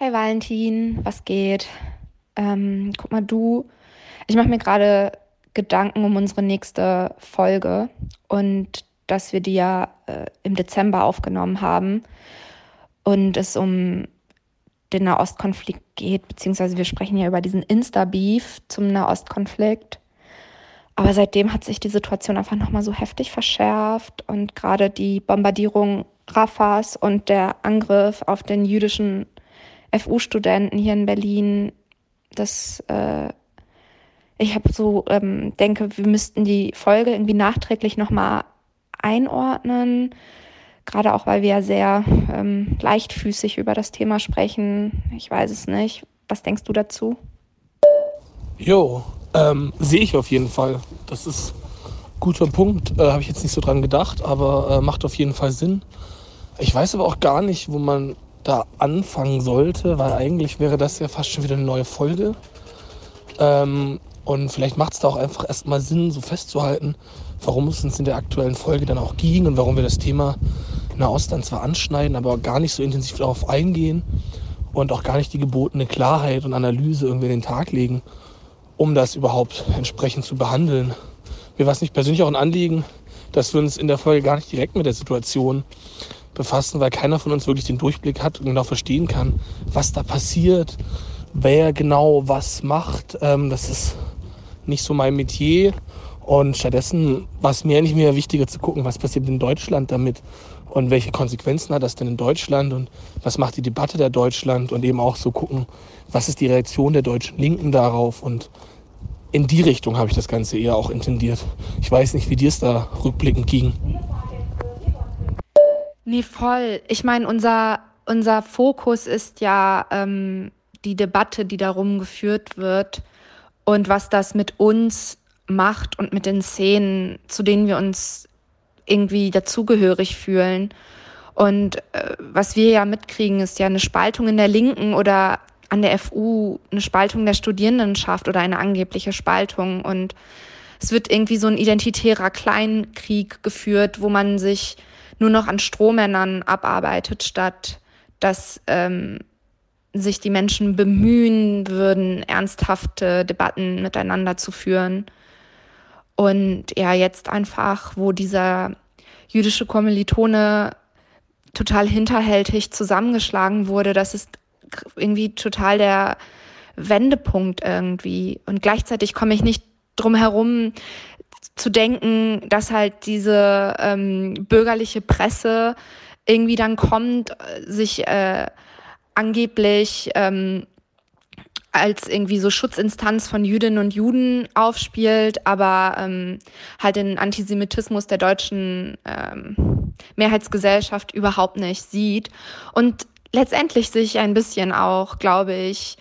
Hey Valentin, was geht? Ähm, guck mal, du, ich mache mir gerade Gedanken um unsere nächste Folge und dass wir die ja äh, im Dezember aufgenommen haben und es um den Nahostkonflikt geht, beziehungsweise wir sprechen ja über diesen Insta-Beef zum Nahostkonflikt. Aber seitdem hat sich die Situation einfach nochmal so heftig verschärft und gerade die Bombardierung Rafahs und der Angriff auf den jüdischen FU-Studenten hier in Berlin, das äh, ich habe so ähm, denke, wir müssten die Folge irgendwie nachträglich nochmal einordnen, gerade auch weil wir ja sehr ähm, leichtfüßig über das Thema sprechen. Ich weiß es nicht. Was denkst du dazu? Jo, ähm, sehe ich auf jeden Fall. Das ist ein guter Punkt. Äh, Habe ich jetzt nicht so dran gedacht, aber äh, macht auf jeden Fall Sinn. Ich weiß aber auch gar nicht, wo man da anfangen sollte, weil eigentlich wäre das ja fast schon wieder eine neue Folge. Ähm, und vielleicht macht es da auch einfach erstmal Sinn, so festzuhalten, warum es uns in der aktuellen Folge dann auch ging und warum wir das Thema Nahost dann zwar anschneiden, aber gar nicht so intensiv darauf eingehen und auch gar nicht die gebotene Klarheit und Analyse irgendwie in den Tag legen, um das überhaupt entsprechend zu behandeln. Mir war es nicht persönlich auch ein Anliegen, dass wir uns in der Folge gar nicht direkt mit der Situation befassen, weil keiner von uns wirklich den Durchblick hat und genau verstehen kann, was da passiert, wer genau was macht. Ähm, das ist nicht so mein Metier. Und stattdessen war es mir eigentlich mehr wichtiger zu gucken, was passiert in Deutschland damit und welche Konsequenzen hat das denn in Deutschland und was macht die Debatte der Deutschland und eben auch so gucken, was ist die Reaktion der deutschen Linken darauf und in die Richtung habe ich das Ganze eher auch intendiert. Ich weiß nicht, wie dir es da rückblickend ging. Nee, voll. Ich meine, unser, unser Fokus ist ja ähm, die Debatte, die darum geführt wird und was das mit uns macht und mit den Szenen, zu denen wir uns irgendwie dazugehörig fühlen. Und äh, was wir ja mitkriegen, ist ja eine Spaltung in der Linken oder an der FU, eine Spaltung der Studierendenschaft oder eine angebliche Spaltung. Und es wird irgendwie so ein identitärer Kleinkrieg geführt, wo man sich nur noch an Strohmännern abarbeitet, statt dass ähm, sich die Menschen bemühen würden, ernsthafte Debatten miteinander zu führen. Und ja, jetzt einfach, wo dieser jüdische Kommilitone total hinterhältig zusammengeschlagen wurde, das ist irgendwie total der Wendepunkt irgendwie. Und gleichzeitig komme ich nicht drum herum, zu denken, dass halt diese ähm, bürgerliche Presse irgendwie dann kommt, sich äh, angeblich ähm, als irgendwie so Schutzinstanz von Jüdinnen und Juden aufspielt, aber ähm, halt den Antisemitismus der deutschen ähm, Mehrheitsgesellschaft überhaupt nicht sieht. Und letztendlich sich ein bisschen auch, glaube ich,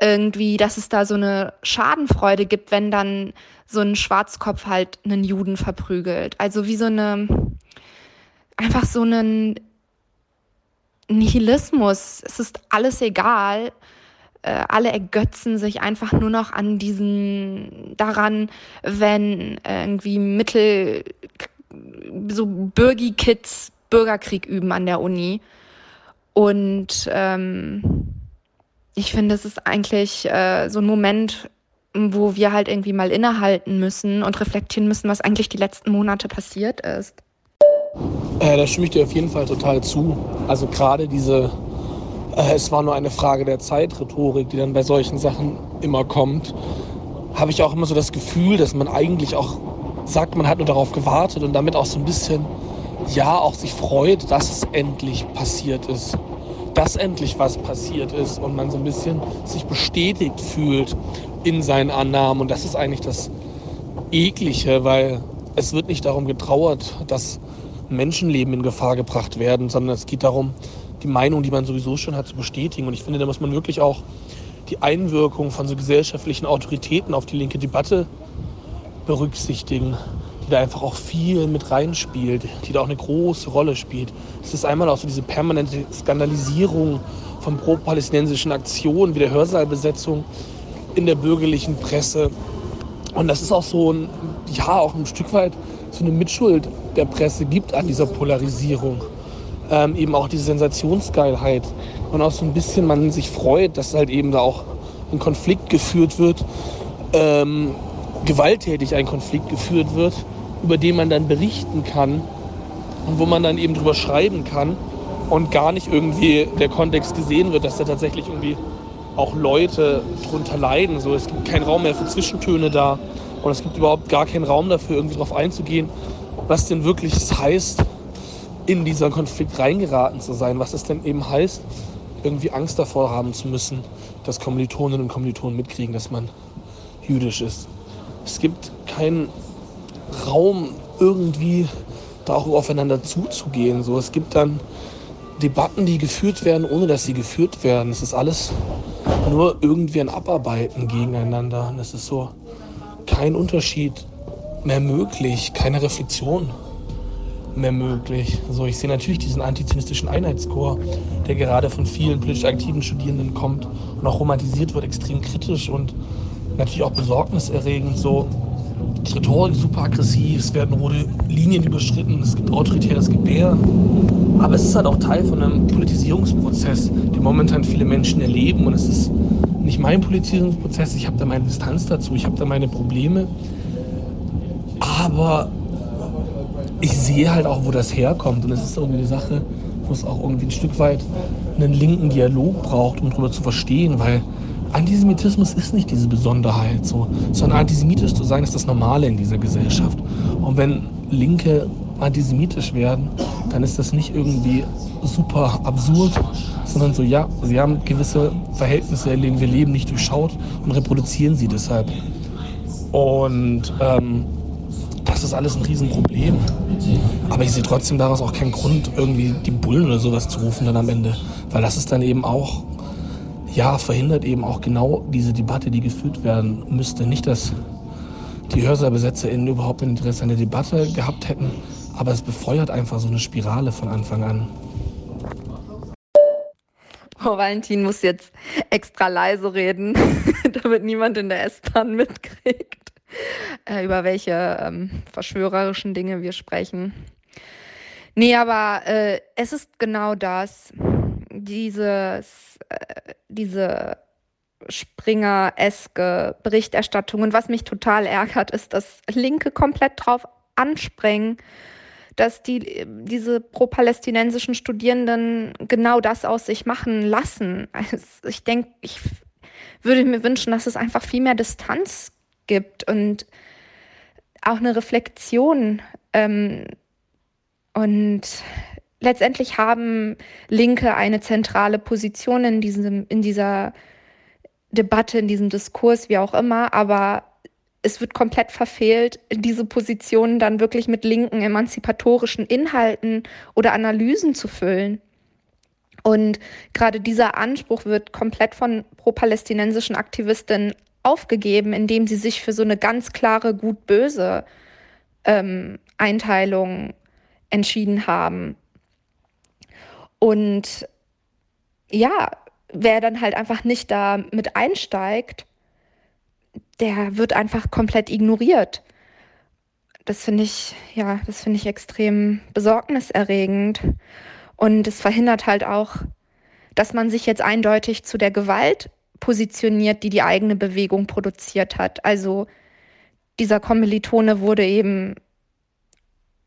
irgendwie, dass es da so eine Schadenfreude gibt, wenn dann so ein Schwarzkopf halt einen Juden verprügelt. Also wie so eine, einfach so einen Nihilismus. Es ist alles egal. Äh, alle ergötzen sich einfach nur noch an diesen, daran, wenn irgendwie Mittel, so Bürgi-Kids Bürgerkrieg üben an der Uni. Und ähm, ich finde, es ist eigentlich äh, so ein Moment, wo wir halt irgendwie mal innehalten müssen und reflektieren müssen, was eigentlich die letzten Monate passiert ist. Äh, da stimme ich dir auf jeden Fall total zu. Also gerade diese, äh, es war nur eine Frage der Zeit, Rhetorik, die dann bei solchen Sachen immer kommt, habe ich auch immer so das Gefühl, dass man eigentlich auch sagt, man hat nur darauf gewartet und damit auch so ein bisschen, ja, auch sich freut, dass es endlich passiert ist dass endlich was passiert ist und man so ein bisschen sich bestätigt fühlt in seinen Annahmen. Und das ist eigentlich das Eklige, weil es wird nicht darum getrauert, dass Menschenleben in Gefahr gebracht werden, sondern es geht darum, die Meinung, die man sowieso schon hat, zu bestätigen. Und ich finde, da muss man wirklich auch die Einwirkung von so gesellschaftlichen Autoritäten auf die linke Debatte berücksichtigen die da einfach auch viel mit reinspielt, die da auch eine große Rolle spielt. Es ist einmal auch so diese permanente Skandalisierung von pro-palästinensischen Aktionen wie der Hörsaalbesetzung in der bürgerlichen Presse. Und das ist auch so ein, ja, auch ein Stück weit so eine Mitschuld der Presse gibt an dieser Polarisierung. ähm, eben auch diese Sensationsgeilheit und auch so ein bisschen man sich freut, dass halt eben da auch ein Konflikt geführt wird, ähm, gewalttätig ein Konflikt geführt wird, über den man dann berichten kann und wo man dann eben drüber schreiben kann und gar nicht irgendwie der Kontext gesehen wird, dass da tatsächlich irgendwie auch Leute drunter leiden. So, es gibt keinen Raum mehr für Zwischentöne da und es gibt überhaupt gar keinen Raum dafür, irgendwie darauf einzugehen, was denn wirklich es heißt, in dieser Konflikt reingeraten zu sein, was es denn eben heißt, irgendwie Angst davor haben zu müssen, dass Kommilitoninnen und Kommilitonen mitkriegen, dass man jüdisch ist. Es gibt keinen Raum, irgendwie da auch aufeinander zuzugehen. So, es gibt dann Debatten, die geführt werden, ohne dass sie geführt werden. Es ist alles nur irgendwie ein Abarbeiten gegeneinander. Und es ist so kein Unterschied mehr möglich, keine Reflexion mehr möglich. So, ich sehe natürlich diesen antizionistischen Einheitschor, der gerade von vielen politisch aktiven Studierenden kommt und auch romantisiert wird, extrem kritisch und natürlich auch besorgniserregend. So, die Rhetorik super aggressiv, es werden rote Linien überschritten, es gibt autoritäres Gebären. Aber es ist halt auch Teil von einem Politisierungsprozess, den momentan viele Menschen erleben. Und es ist nicht mein Politisierungsprozess, ich habe da meine Distanz dazu, ich habe da meine Probleme. Aber ich sehe halt auch, wo das herkommt. Und es ist irgendwie eine Sache, wo es auch irgendwie ein Stück weit einen linken Dialog braucht, um darüber zu verstehen, weil Antisemitismus ist nicht diese Besonderheit, so, sondern antisemitisch zu sein ist das Normale in dieser Gesellschaft. Und wenn Linke antisemitisch werden, dann ist das nicht irgendwie super absurd, sondern so, ja, sie haben gewisse Verhältnisse, in denen wir leben, nicht durchschaut und reproduzieren sie deshalb. Und ähm, das ist alles ein Riesenproblem. Aber ich sehe trotzdem daraus auch keinen Grund, irgendwie die Bullen oder sowas zu rufen dann am Ende. Weil das ist dann eben auch, ja, verhindert eben auch genau diese Debatte, die geführt werden müsste. Nicht, dass die HörsaalbesetzerInnen überhaupt ein Interesse an der Debatte gehabt hätten, aber es befeuert einfach so eine Spirale von Anfang an. Oh, Valentin muss jetzt extra leise reden, damit niemand in der S-Bahn mitkriegt, äh, über welche ähm, verschwörerischen Dinge wir sprechen. Nee, aber äh, es ist genau das, dieses, äh, diese Springer-eske Berichterstattung. Und was mich total ärgert, ist, dass Linke komplett drauf anspringen, dass die, diese pro-palästinensischen Studierenden genau das aus sich machen lassen. Also ich denke, ich würde mir wünschen, dass es einfach viel mehr Distanz gibt und auch eine Reflexion. Ähm, und letztendlich haben Linke eine zentrale Position in, diesem, in dieser Debatte, in diesem Diskurs, wie auch immer, aber es wird komplett verfehlt, diese Positionen dann wirklich mit linken emanzipatorischen Inhalten oder Analysen zu füllen. Und gerade dieser Anspruch wird komplett von pro-palästinensischen Aktivistinnen aufgegeben, indem sie sich für so eine ganz klare Gut-Böse ähm, Einteilung entschieden haben. Und ja, wer dann halt einfach nicht da mit einsteigt, der wird einfach komplett ignoriert. Das finde ich, ja, das finde ich extrem besorgniserregend. Und es verhindert halt auch, dass man sich jetzt eindeutig zu der Gewalt positioniert, die die eigene Bewegung produziert hat. Also dieser Kommilitone wurde eben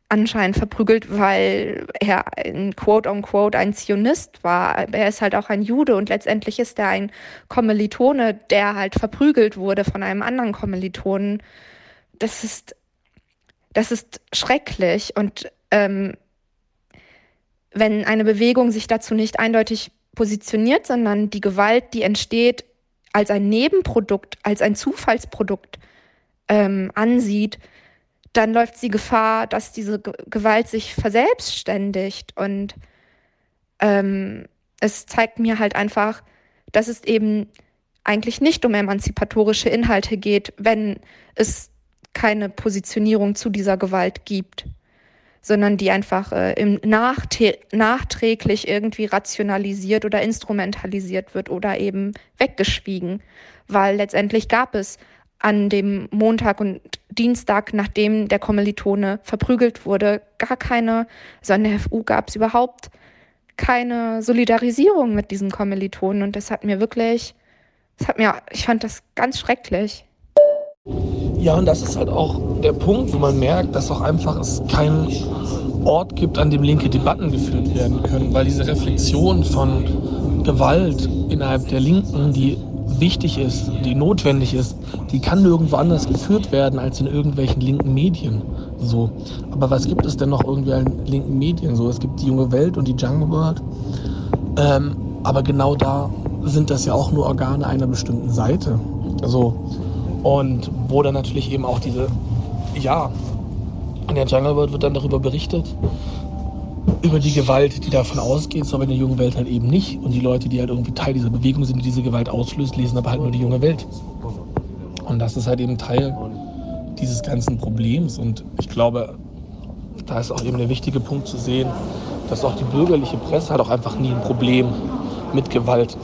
anscheinend verprügelt, weil er ein quote-unquote ein Zionist war. Er ist halt auch ein Jude und letztendlich ist er ein Kommilitone, der halt verprügelt wurde von einem anderen Kommilitonen. Das ist, das ist schrecklich und ähm, wenn eine Bewegung sich dazu nicht eindeutig positioniert, sondern die Gewalt, die entsteht, als ein Nebenprodukt, als ein Zufallsprodukt ähm, ansieht, dann läuft sie Gefahr, dass diese Gewalt sich verselbstständigt. Und ähm, es zeigt mir halt einfach, dass es eben eigentlich nicht um emanzipatorische Inhalte geht, wenn es keine Positionierung zu dieser Gewalt gibt, sondern die einfach äh, im nachträglich irgendwie rationalisiert oder instrumentalisiert wird oder eben weggeschwiegen, weil letztendlich gab es an dem Montag und Dienstag, nachdem der Kommilitone verprügelt wurde, gar keine, also an der FU gab es überhaupt keine Solidarisierung mit diesen Kommilitonen und das hat mir wirklich, das hat mir, ich fand das ganz schrecklich. Ja, und das ist halt auch der Punkt, wo man merkt, dass auch einfach es keinen Ort gibt, an dem linke Debatten geführt werden können, weil diese Reflexion von Gewalt innerhalb der Linken, die wichtig ist, die notwendig ist, die kann nirgendwo anders geführt werden als in irgendwelchen linken Medien. So. Aber was gibt es denn noch irgendwie an linken Medien? So, es gibt die junge Welt und die Jungle World. Ähm, aber genau da sind das ja auch nur Organe einer bestimmten Seite. So. Und wo dann natürlich eben auch diese, ja, in der Jungle World wird dann darüber berichtet, über die Gewalt, die davon ausgeht, so aber in der jungen Welt halt eben nicht. Und die Leute, die halt irgendwie Teil dieser Bewegung sind, die diese Gewalt auslöst, lesen aber halt nur die junge Welt. Und das ist halt eben Teil dieses ganzen Problems. Und ich glaube, da ist auch eben der wichtige Punkt zu sehen, dass auch die bürgerliche Presse halt auch einfach nie ein Problem mit Gewalt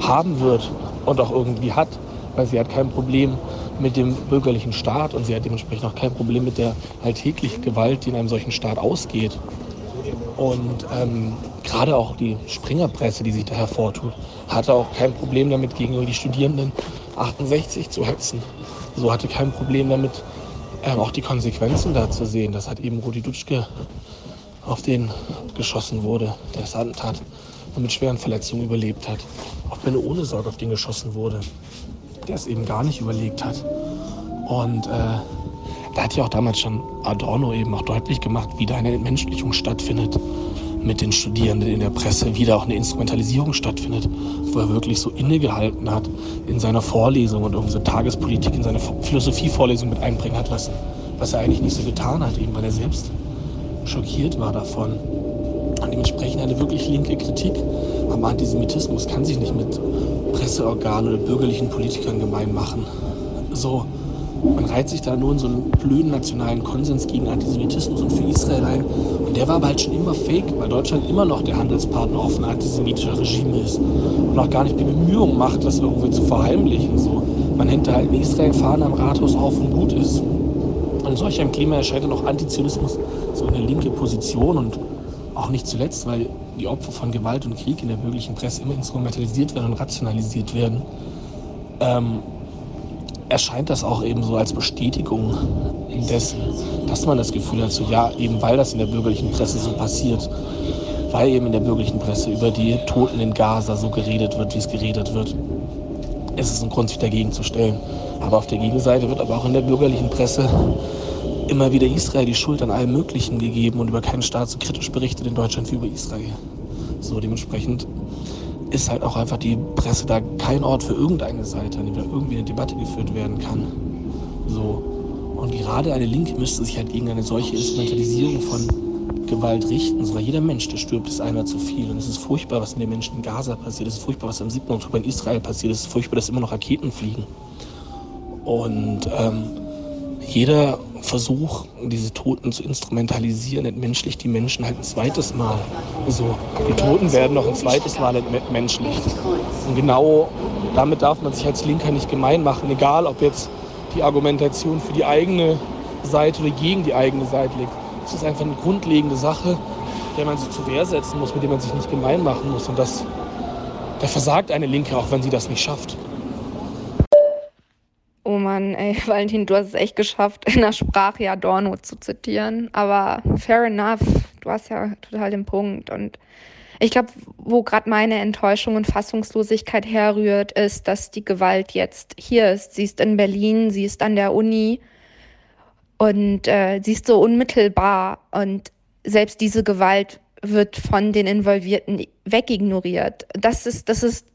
haben wird und auch irgendwie hat, weil sie hat kein Problem mit dem bürgerlichen Staat und sie hat dementsprechend auch kein Problem mit der alltäglichen Gewalt, die in einem solchen Staat ausgeht. Und ähm, gerade auch die Springerpresse, die sich da hervortut, hatte auch kein Problem damit, gegenüber die Studierenden 68 zu hetzen. So hatte kein Problem damit, ähm, auch die Konsequenzen da zu sehen, dass halt eben Rudi Dutschke auf den geschossen wurde, der das Attentat mit schweren Verletzungen überlebt hat. Auf Benno ohne Sorge auf den geschossen wurde, der es eben gar nicht überlegt hat. Und äh, da hat ja auch damals schon Adorno eben auch deutlich gemacht, wie da eine Entmenschlichung stattfindet mit den Studierenden in der Presse, wie da auch eine Instrumentalisierung stattfindet, wo er wirklich so innegehalten hat in seiner Vorlesung und unsere Tagespolitik in seine Philosophievorlesung mit einbringen hat lassen, was er eigentlich nicht so getan hat, eben weil er selbst schockiert war davon. Und dementsprechend eine wirklich linke Kritik am Antisemitismus kann sich nicht mit Presseorganen oder bürgerlichen Politikern gemein machen. So, man reiht sich da nur in so einen blöden nationalen Konsens gegen Antisemitismus und für Israel ein. Und der war aber halt schon immer fake, weil Deutschland immer noch der Handelspartner offen antisemitischer Regime ist. Und auch gar nicht die Bemühung macht, das irgendwie zu verheimlichen. So. Man hängt da halt eine Israel-Fahne am Rathaus auf und gut ist. Und in solch einem Klima erscheint dann auch Antizionismus so eine linke Position und auch nicht zuletzt, weil die Opfer von Gewalt und Krieg in der bürgerlichen Presse immer instrumentalisiert werden und rationalisiert werden. Ähm, erscheint das auch eben so als Bestätigung dessen, dass man das Gefühl hat, so ja, eben weil das in der bürgerlichen Presse so passiert, weil eben in der bürgerlichen Presse über die Toten in Gaza so geredet wird, wie es geredet wird, ist es ein Grund, sich dagegen zu stellen. Aber auf der Gegenseite wird aber auch in der bürgerlichen Presse immer wieder Israel die Schuld an allem Möglichen gegeben und über keinen Staat so kritisch berichtet in Deutschland wie über Israel. So dementsprechend ist halt auch einfach die Presse da kein Ort für irgendeine Seite, an dem da irgendwie eine Debatte geführt werden kann. So. Und gerade eine Linke müsste sich halt gegen eine solche Instrumentalisierung von Gewalt richten. So, weil jeder Mensch, der stirbt, ist einer zu viel. Und es ist furchtbar, was in den Menschen in Gaza passiert. Es ist furchtbar, was am 7. Oktober in Israel passiert. Es ist furchtbar, dass immer noch Raketen fliegen. Und ähm, jeder Versuch, diese Toten zu instrumentalisieren, entmenschlicht die Menschen halt ein zweites Mal. So, die Toten werden noch ein zweites Mal entmenschlicht. Und genau damit darf man sich als Linker nicht gemein machen, egal ob jetzt die Argumentation für die eigene Seite oder gegen die eigene Seite liegt. Das ist einfach eine grundlegende Sache, der man sich zur Wehr setzen muss, mit der man sich nicht gemein machen muss. Und das, da versagt eine Linke, auch wenn sie das nicht schafft. Mann, ey, Valentin, du hast es echt geschafft, in der Sprache Adorno zu zitieren. Aber fair enough, du hast ja total den Punkt. Und ich glaube, wo gerade meine Enttäuschung und Fassungslosigkeit herrührt, ist, dass die Gewalt jetzt hier ist. Sie ist in Berlin, sie ist an der Uni und äh, sie ist so unmittelbar. Und selbst diese Gewalt wird von den Involvierten wegignoriert. Das ist, das ist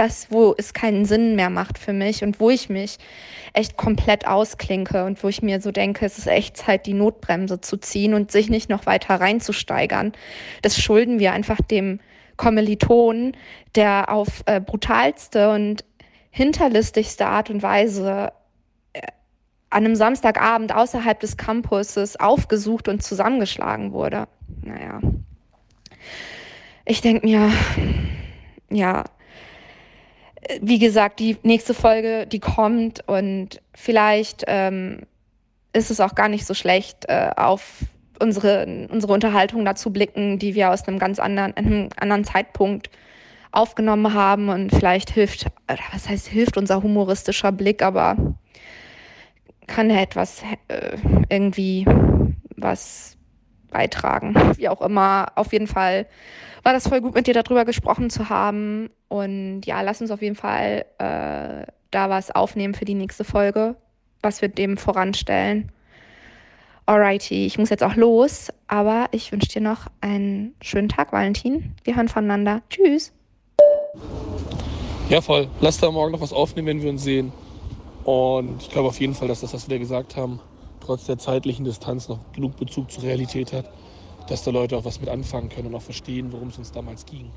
das, wo es keinen Sinn mehr macht für mich und wo ich mich echt komplett ausklinke und wo ich mir so denke, es ist echt Zeit, die Notbremse zu ziehen und sich nicht noch weiter reinzusteigern. Das schulden wir einfach dem Kommiliton, der auf äh, brutalste und hinterlistigste Art und Weise äh, an einem Samstagabend außerhalb des Campuses aufgesucht und zusammengeschlagen wurde. Naja. Ich denke mir, ja, wie gesagt, die nächste Folge, die kommt und vielleicht ähm, ist es auch gar nicht so schlecht, äh, auf unsere, unsere Unterhaltung dazu blicken, die wir aus einem ganz anderen, einem anderen Zeitpunkt aufgenommen haben. Und vielleicht hilft, was heißt hilft unser humoristischer Blick, aber kann etwas äh, irgendwie was beitragen. Wie auch immer. Auf jeden Fall war das voll gut, mit dir darüber gesprochen zu haben. Und ja, lass uns auf jeden Fall äh, da was aufnehmen für die nächste Folge, was wir dem voranstellen. Alrighty, ich muss jetzt auch los, aber ich wünsche dir noch einen schönen Tag, Valentin. Wir hören voneinander. Tschüss. Ja, voll. Lass da morgen noch was aufnehmen, wenn wir uns sehen. Und ich glaube auf jeden Fall, dass das, was wir gesagt haben, trotz der zeitlichen Distanz noch genug Bezug zur Realität hat, dass da Leute auch was mit anfangen können und auch verstehen, worum es uns damals ging.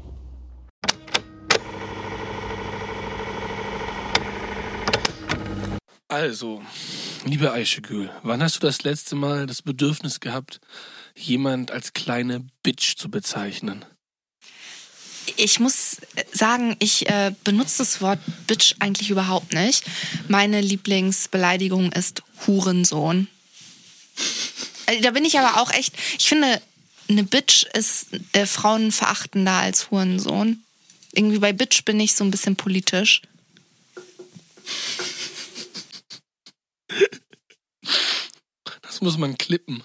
Also, liebe Eichegül, wann hast du das letzte Mal das Bedürfnis gehabt, jemand als kleine Bitch zu bezeichnen? Ich muss sagen, ich äh, benutze das Wort Bitch eigentlich überhaupt nicht. Meine Lieblingsbeleidigung ist Hurensohn. Äh, da bin ich aber auch echt, ich finde, eine Bitch ist äh, frauenverachtender als Hurensohn. Irgendwie bei Bitch bin ich so ein bisschen politisch. Das muss man klippen.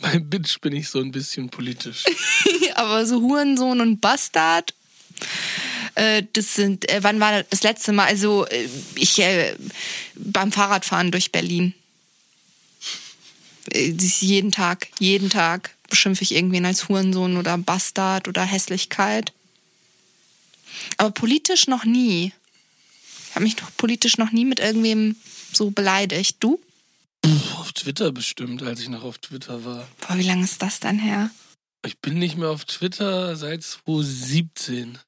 Bei Bitch bin ich so ein bisschen politisch. Aber so Hurensohn und Bastard, äh, das sind, äh, wann war das letzte Mal? Also äh, ich äh, beim Fahrradfahren durch Berlin. Jeden Tag, jeden Tag beschimpfe ich irgendwen als Hurensohn oder Bastard oder Hässlichkeit. Aber politisch noch nie. Ich habe mich doch politisch noch nie mit irgendwem so beleidigt. Du? Auf Twitter bestimmt, als ich noch auf Twitter war. Boah, wie lange ist das dann her? Ich bin nicht mehr auf Twitter seit 2017.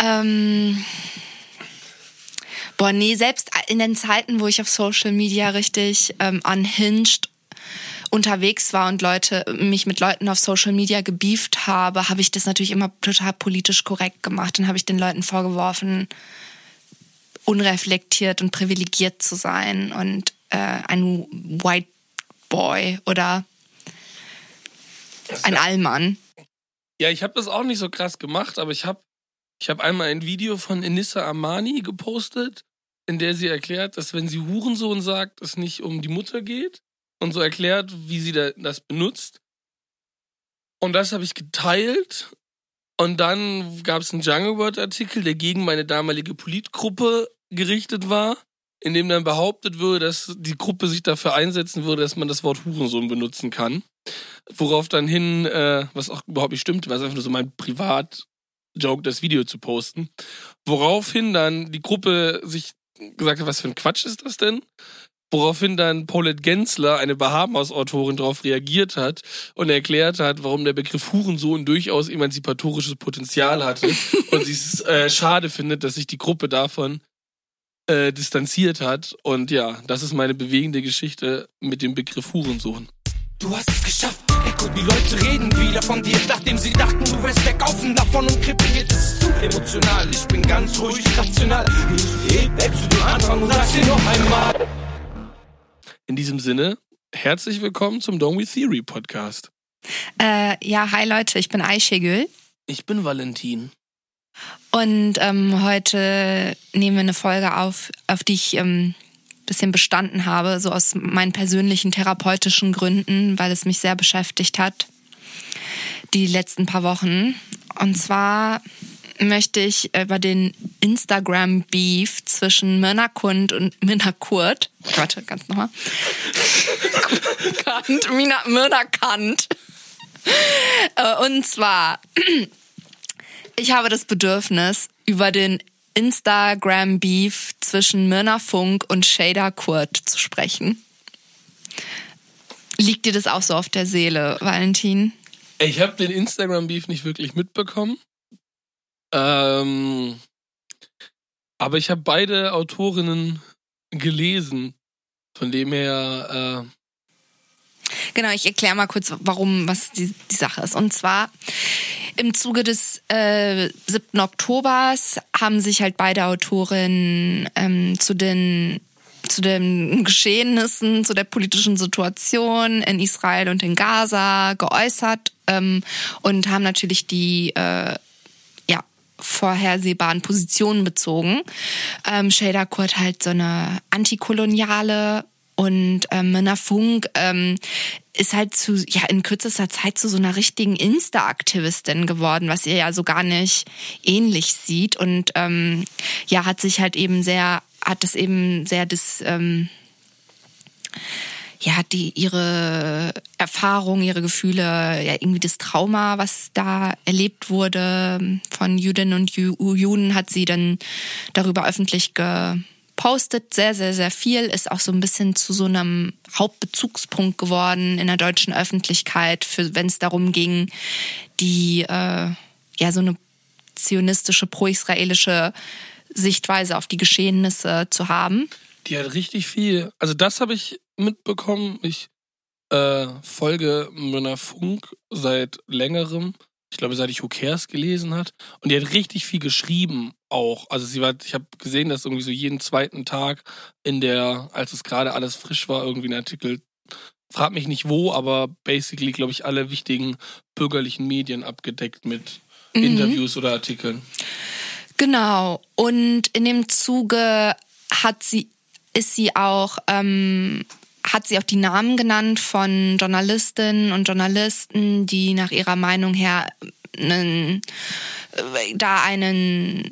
Ähm. Boah, nee, selbst in den Zeiten, wo ich auf Social Media richtig ähm, unhinged unterwegs war und Leute mich mit Leuten auf Social Media gebieft habe, habe ich das natürlich immer total politisch korrekt gemacht. Dann habe ich den Leuten vorgeworfen, unreflektiert und privilegiert zu sein und äh, ein White Boy oder ein Allmann. Ja, ich habe das auch nicht so krass gemacht, aber ich habe ich hab einmal ein Video von Enissa Amani gepostet, in der sie erklärt, dass wenn sie Hurensohn sagt, es nicht um die Mutter geht und so erklärt, wie sie das benutzt. Und das habe ich geteilt und dann gab es einen Jungle World Artikel, der gegen meine damalige Politgruppe gerichtet war, in dem dann behauptet würde, dass die Gruppe sich dafür einsetzen würde, dass man das Wort Hurensohn benutzen kann. Worauf dann hin, äh, was auch überhaupt nicht stimmt, war es einfach nur so mein Privat-Joke, das Video zu posten. Woraufhin dann die Gruppe sich gesagt hat, was für ein Quatsch ist das denn? Woraufhin dann Paulette Gensler, eine Bahamas-Autorin, darauf reagiert hat und erklärt hat, warum der Begriff Hurensohn durchaus emanzipatorisches Potenzial hatte und sie es äh, schade findet, dass sich die Gruppe davon äh, distanziert hat. Und ja, das ist meine bewegende Geschichte mit dem Begriff Hurensohn. Du hast es geschafft. Echo, die Leute reden wieder von dir, nachdem sie dachten, du wärst wegaufen davon und krepiert. Das ist zu emotional. Ich bin ganz ruhig, rational. Ich heb weg zu den anderen und sag's dir noch einmal. In diesem Sinne, herzlich willkommen zum Don't We Theory Podcast. Äh, ja, hi Leute, ich bin Aishegül. Ich bin Valentin. Und ähm, heute nehmen wir eine Folge auf, auf die ich ähm, bisschen bestanden habe, so aus meinen persönlichen therapeutischen Gründen, weil es mich sehr beschäftigt hat, die letzten paar Wochen. Und zwar möchte ich über den Instagram-Beef zwischen Myrna Kund und Minna Kurt. Warte, ganz nochmal. Kant, Mina, Myrna Kant. Und zwar, ich habe das Bedürfnis, über den Instagram-Beef zwischen Myrna Funk und Shader Kurt zu sprechen. Liegt dir das auch so auf der Seele, Valentin? Ich habe den Instagram-Beef nicht wirklich mitbekommen. Ähm, aber ich habe beide Autorinnen gelesen. Von dem her. Genau, ich erkläre mal kurz, warum, was die, die Sache ist. Und zwar im Zuge des äh, 7. Oktobers haben sich halt beide Autorinnen ähm, zu den zu den Geschehnissen, zu der politischen Situation in Israel und in Gaza geäußert ähm, und haben natürlich die äh, vorhersehbaren Positionen bezogen. Ähm, Shader Kurt halt so eine antikoloniale und ähm, Minna Funk ähm, ist halt zu, ja, in kürzester Zeit zu so einer richtigen Insta-Aktivistin geworden, was ihr ja so gar nicht ähnlich sieht. Und ähm, ja, hat sich halt eben sehr, hat es eben sehr das, ähm, ja, die ihre Erfahrung, ihre Gefühle, ja, irgendwie das Trauma, was da erlebt wurde von Jüdinnen und Juden, hat sie dann darüber öffentlich ge postet sehr, sehr, sehr viel, ist auch so ein bisschen zu so einem Hauptbezugspunkt geworden in der deutschen Öffentlichkeit, wenn es darum ging, die äh, ja so eine zionistische, pro-israelische Sichtweise auf die Geschehnisse zu haben. Die hat richtig viel. Also das habe ich mitbekommen. Ich äh, folge Myrna Funk seit längerem ich glaube, seit ich Who Cares gelesen hat. Und die hat richtig viel geschrieben auch. Also sie war, ich habe gesehen, dass irgendwie so jeden zweiten Tag in der, als es gerade alles frisch war, irgendwie ein Artikel, frag mich nicht wo, aber basically, glaube ich, alle wichtigen bürgerlichen Medien abgedeckt mit mhm. Interviews oder Artikeln. Genau. Und in dem Zuge hat sie, ist sie auch ähm, hat sie auch die Namen genannt von Journalistinnen und Journalisten, die nach ihrer Meinung her einen, äh, da einen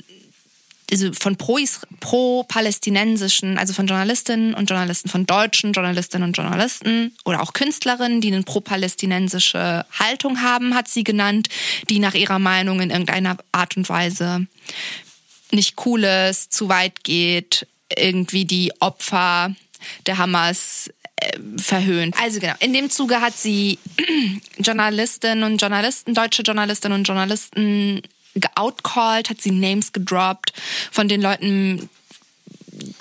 also von pro-palästinensischen, also von Journalistinnen und Journalisten, von deutschen Journalistinnen und Journalisten oder auch Künstlerinnen, die eine pro-palästinensische Haltung haben, hat sie genannt, die nach ihrer Meinung in irgendeiner Art und Weise nicht cool ist, zu weit geht, irgendwie die Opfer der Hamas verhöhnt. Also genau, in dem Zuge hat sie Journalistinnen und Journalisten, deutsche Journalistinnen und Journalisten geoutcalled, hat sie Names gedroppt von den Leuten,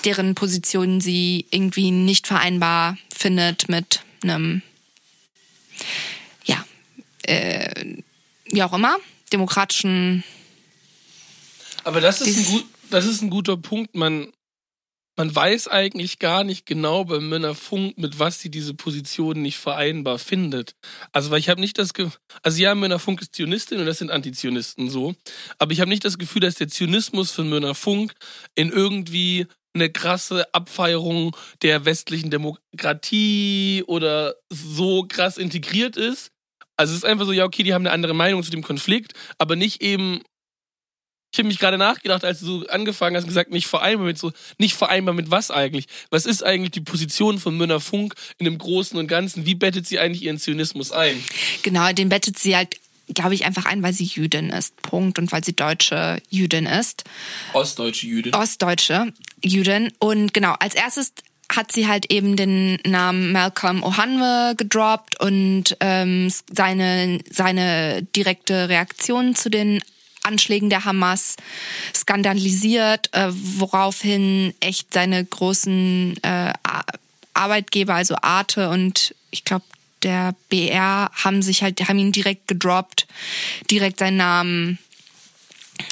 deren Positionen sie irgendwie nicht vereinbar findet mit einem, ja, äh, wie auch immer, demokratischen. Aber das ist, ein gut, das ist ein guter Punkt. Man, man weiß eigentlich gar nicht genau bei Männer Funk, mit was sie diese Position nicht vereinbar findet. Also, weil ich habe nicht das Gefühl, also ja, Männer Funk ist Zionistin und das sind Antizionisten so, aber ich habe nicht das Gefühl, dass der Zionismus von Männer Funk in irgendwie eine krasse Abfeierung der westlichen Demokratie oder so krass integriert ist. Also es ist einfach so, ja, okay, die haben eine andere Meinung zu dem Konflikt, aber nicht eben ich habe mich gerade nachgedacht, als du so angefangen hast, gesagt, nicht vereinbar mit so, nicht vereinbar mit was eigentlich? Was ist eigentlich die Position von Münner Funk in dem Großen und Ganzen? Wie bettet sie eigentlich ihren Zionismus ein? Genau, den bettet sie halt, glaube ich, einfach ein, weil sie Jüdin ist. Punkt. Und weil sie deutsche Jüdin ist. Ostdeutsche Jüdin. Ostdeutsche Jüdin. Und genau, als erstes hat sie halt eben den Namen Malcolm Ohanwe gedroppt und ähm, seine, seine direkte Reaktion zu den Anschlägen der Hamas skandalisiert, äh, woraufhin echt seine großen äh, Arbeitgeber, also Arte und ich glaube der BR haben sich halt, haben ihn direkt gedroppt, direkt seinen Namen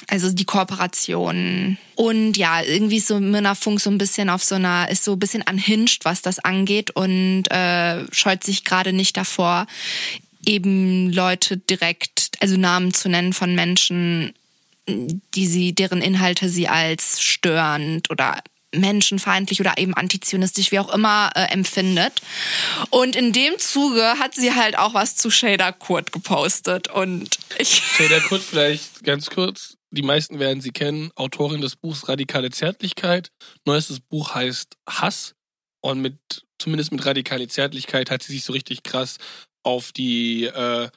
also die Kooperation. Und ja, irgendwie ist so Mirna Funk so ein bisschen auf so einer, ist so ein bisschen anhinscht, was das angeht und äh, scheut sich gerade nicht davor, eben Leute direkt, also Namen zu nennen von Menschen, die sie, deren Inhalte sie als störend oder menschenfeindlich oder eben antizionistisch, wie auch immer, äh, empfindet. Und in dem Zuge hat sie halt auch was zu Shader Kurt gepostet und ich. Shader Kurt vielleicht ganz kurz. Die meisten werden sie kennen. Autorin des Buchs Radikale Zärtlichkeit. Neuestes Buch heißt Hass. Und mit, zumindest mit Radikale Zärtlichkeit hat sie sich so richtig krass auf die äh,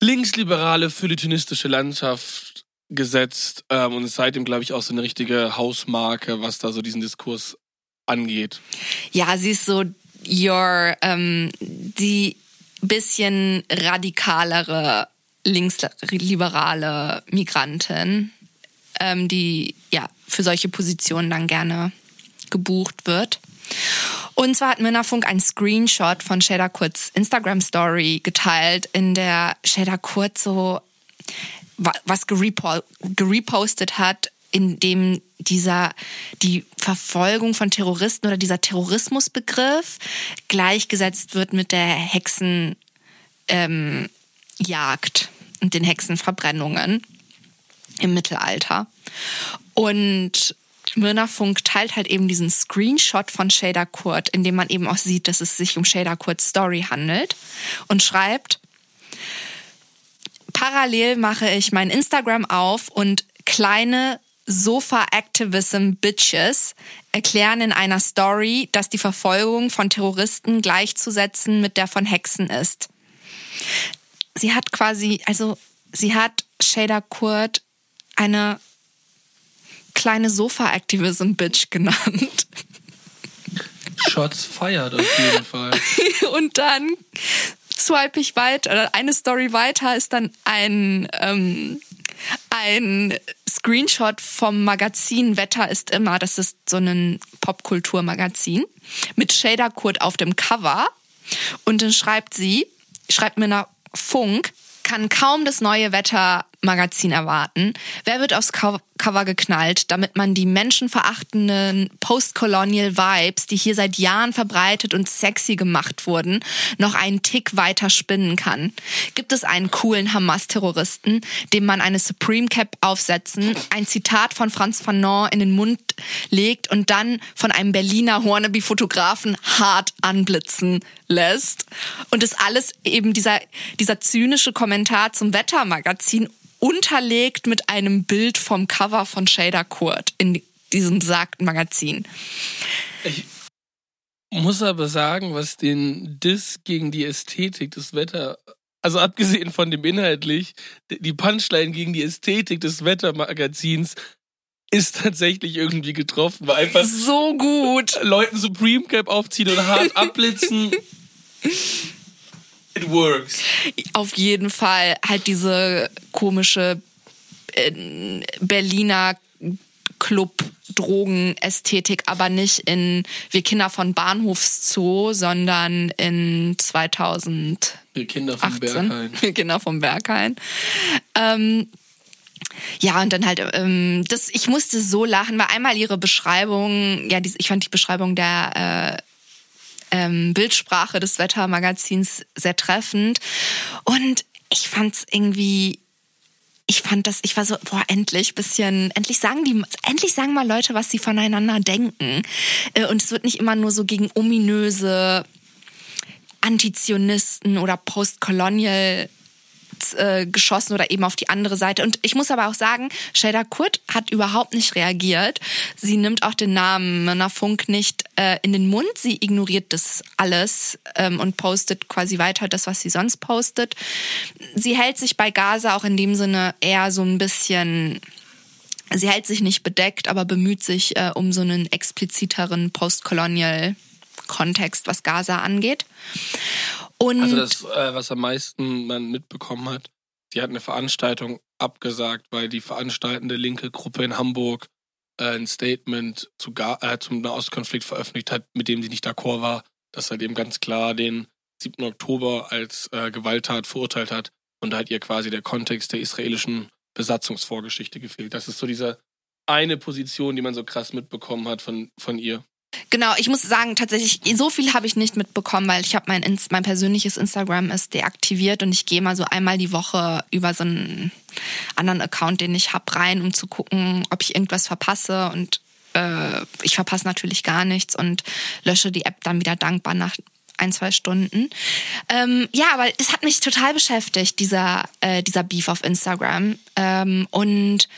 linksliberale philitonistische Landschaft gesetzt ähm, und ist seitdem, glaube ich, auch so eine richtige Hausmarke, was da so diesen Diskurs angeht. Ja, sie ist so your, ähm, die bisschen radikalere linksliberale Migrantin, ähm, die ja für solche Positionen dann gerne gebucht wird. Und zwar hat Münnerfunk ein Screenshot von Shader Kurz Instagram Story geteilt, in der Shader Kurz so was gerepostet hat in dem dieser die Verfolgung von Terroristen oder dieser Terrorismusbegriff gleichgesetzt wird mit der Hexenjagd ähm, und den Hexenverbrennungen im Mittelalter. Und Myrna Funk teilt halt eben diesen Screenshot von Shader Kurt, in dem man eben auch sieht, dass es sich um Shader Kurts Story handelt und schreibt, parallel mache ich mein Instagram auf und kleine Sofa-Activism-Bitches erklären in einer Story, dass die Verfolgung von Terroristen gleichzusetzen mit der von Hexen ist. Sie hat quasi, also sie hat Shader Kurt eine kleine Sofa-Activism-Bitch genannt. Shots fired auf jeden Fall. Und dann swipe ich weiter, oder eine Story weiter ist dann ein, ähm, ein Screenshot vom Magazin Wetter ist immer, das ist so ein Popkulturmagazin, mit Shader Kurt auf dem Cover. Und dann schreibt sie, schreibt mir nach Funk, kann kaum das neue Wettermagazin erwarten. Wer wird aufs Cover geknallt, damit man die menschenverachtenden Postcolonial Vibes, die hier seit Jahren verbreitet und sexy gemacht wurden, noch einen Tick weiter spinnen kann? Gibt es einen coolen Hamas-Terroristen, dem man eine Supreme Cap aufsetzen, ein Zitat von Franz Fanon in den Mund legt und dann von einem Berliner Hornaby-Fotografen hart anblitzen lässt? Und das alles eben dieser, dieser zynische Kommentar zum Wettermagazin unterlegt mit einem Bild vom Cover von Shader Kurt in diesem besagten Magazin. Ich muss aber sagen, was den Diss gegen die Ästhetik des Wetter, also abgesehen von dem inhaltlich, die Punchline gegen die Ästhetik des Wettermagazins ist tatsächlich irgendwie getroffen, weil einfach so gut Leuten Supreme Cap aufziehen und hart abblitzen. It works. Auf jeden Fall halt diese komische äh, Berliner Club Drogenästhetik, aber nicht in Wir Kinder von Bahnhofszoo, sondern in 2000. Wir Kinder vom Berghain. Wir Kinder vom Berghain. Ähm, ja, und dann halt, ähm, das, ich musste so lachen, weil einmal ihre Beschreibung, ja, die, ich fand die Beschreibung der äh, ähm, Bildsprache des Wettermagazins sehr treffend. Und ich fand es irgendwie ich fand das, ich war so, boah, endlich, bisschen, endlich sagen die, endlich sagen mal Leute, was sie voneinander denken. Äh, und es wird nicht immer nur so gegen ominöse Antizionisten oder Postcolonial äh, geschossen oder eben auf die andere Seite. Und ich muss aber auch sagen, Shader Kurt hat überhaupt nicht reagiert. Sie nimmt auch den Namen Myrna Funk nicht äh, in den Mund. Sie ignoriert das alles ähm, und postet quasi weiter das, was sie sonst postet. Sie hält sich bei Gaza auch in dem Sinne eher so ein bisschen Sie hält sich nicht bedeckt, aber bemüht sich äh, um so einen expliziteren Postcolonial Kontext, was Gaza angeht. Und also das, äh, was am meisten man mitbekommen hat, sie hat eine Veranstaltung abgesagt, weil die veranstaltende linke Gruppe in Hamburg äh, ein Statement zu Ga äh, zum Nahostkonflikt veröffentlicht hat, mit dem sie nicht d'accord war, dass halt eben ganz klar den 7. Oktober als äh, Gewalttat verurteilt hat und da hat ihr quasi der Kontext der israelischen Besatzungsvorgeschichte gefehlt. Das ist so diese eine Position, die man so krass mitbekommen hat von, von ihr. Genau, ich muss sagen, tatsächlich, so viel habe ich nicht mitbekommen, weil ich habe mein, mein persönliches Instagram ist deaktiviert und ich gehe mal so einmal die Woche über so einen anderen Account, den ich habe, rein, um zu gucken, ob ich irgendwas verpasse und äh, ich verpasse natürlich gar nichts und lösche die App dann wieder dankbar nach ein, zwei Stunden. Ähm, ja, aber es hat mich total beschäftigt, dieser, äh, dieser Beef auf Instagram. Ähm, und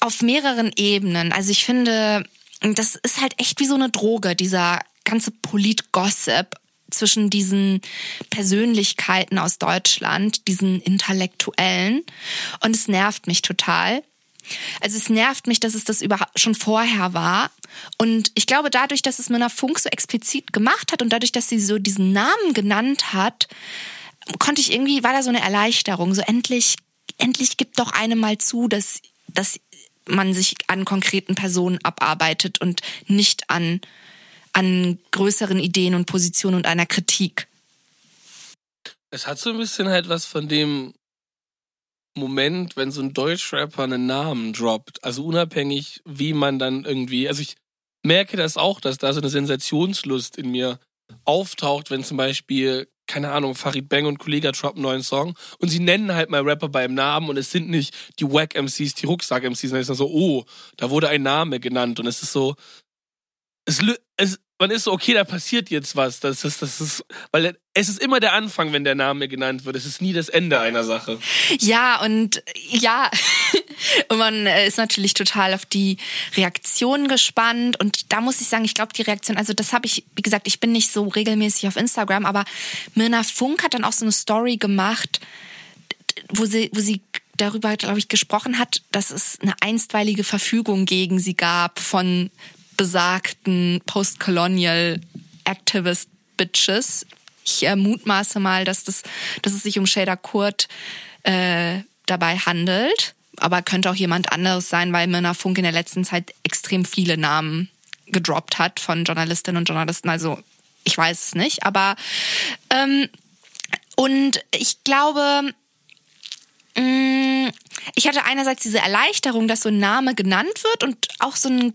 auf mehreren Ebenen. Also ich finde, das ist halt echt wie so eine Droge, dieser ganze Polit-Gossip zwischen diesen Persönlichkeiten aus Deutschland, diesen Intellektuellen. Und es nervt mich total. Also es nervt mich, dass es das überhaupt schon vorher war. Und ich glaube, dadurch, dass es Myrna Funk so explizit gemacht hat und dadurch, dass sie so diesen Namen genannt hat, konnte ich irgendwie, war da so eine Erleichterung. So endlich, endlich gibt doch eine mal zu, dass, dass man sich an konkreten Personen abarbeitet und nicht an, an größeren Ideen und Positionen und einer Kritik. Es hat so ein bisschen halt was von dem, Moment, wenn so ein Deutschrapper einen Namen droppt. Also unabhängig, wie man dann irgendwie. Also ich merke das auch, dass da so eine Sensationslust in mir auftaucht, wenn zum Beispiel, keine Ahnung, Farid Bang und Kollega droppen neuen Song und sie nennen halt mal Rapper beim Namen und es sind nicht die Wack-MCs, die Rucksack-MCs, sondern es ist so, oh, da wurde ein Name genannt und es ist so, es, es, man ist so, okay, da passiert jetzt was. Das ist, das ist, weil es ist immer der Anfang, wenn der Name genannt wird. Es ist nie das Ende einer Sache. Ja, und ja, und man äh, ist natürlich total auf die Reaktion gespannt. Und da muss ich sagen, ich glaube, die Reaktion, also das habe ich, wie gesagt, ich bin nicht so regelmäßig auf Instagram, aber Mirna Funk hat dann auch so eine Story gemacht, wo sie, wo sie darüber, glaube ich, gesprochen hat, dass es eine einstweilige Verfügung gegen sie gab von besagten Postcolonial Activist Bitches. Ich äh, mutmaße mal, dass, das, dass es sich um Shader Kurt äh, dabei handelt. Aber könnte auch jemand anderes sein, weil Mirna Funk in der letzten Zeit extrem viele Namen gedroppt hat von Journalistinnen und Journalisten. Also ich weiß es nicht. Aber ähm, und ich glaube, mh, mm, ich hatte einerseits diese Erleichterung, dass so ein Name genannt wird und auch so ein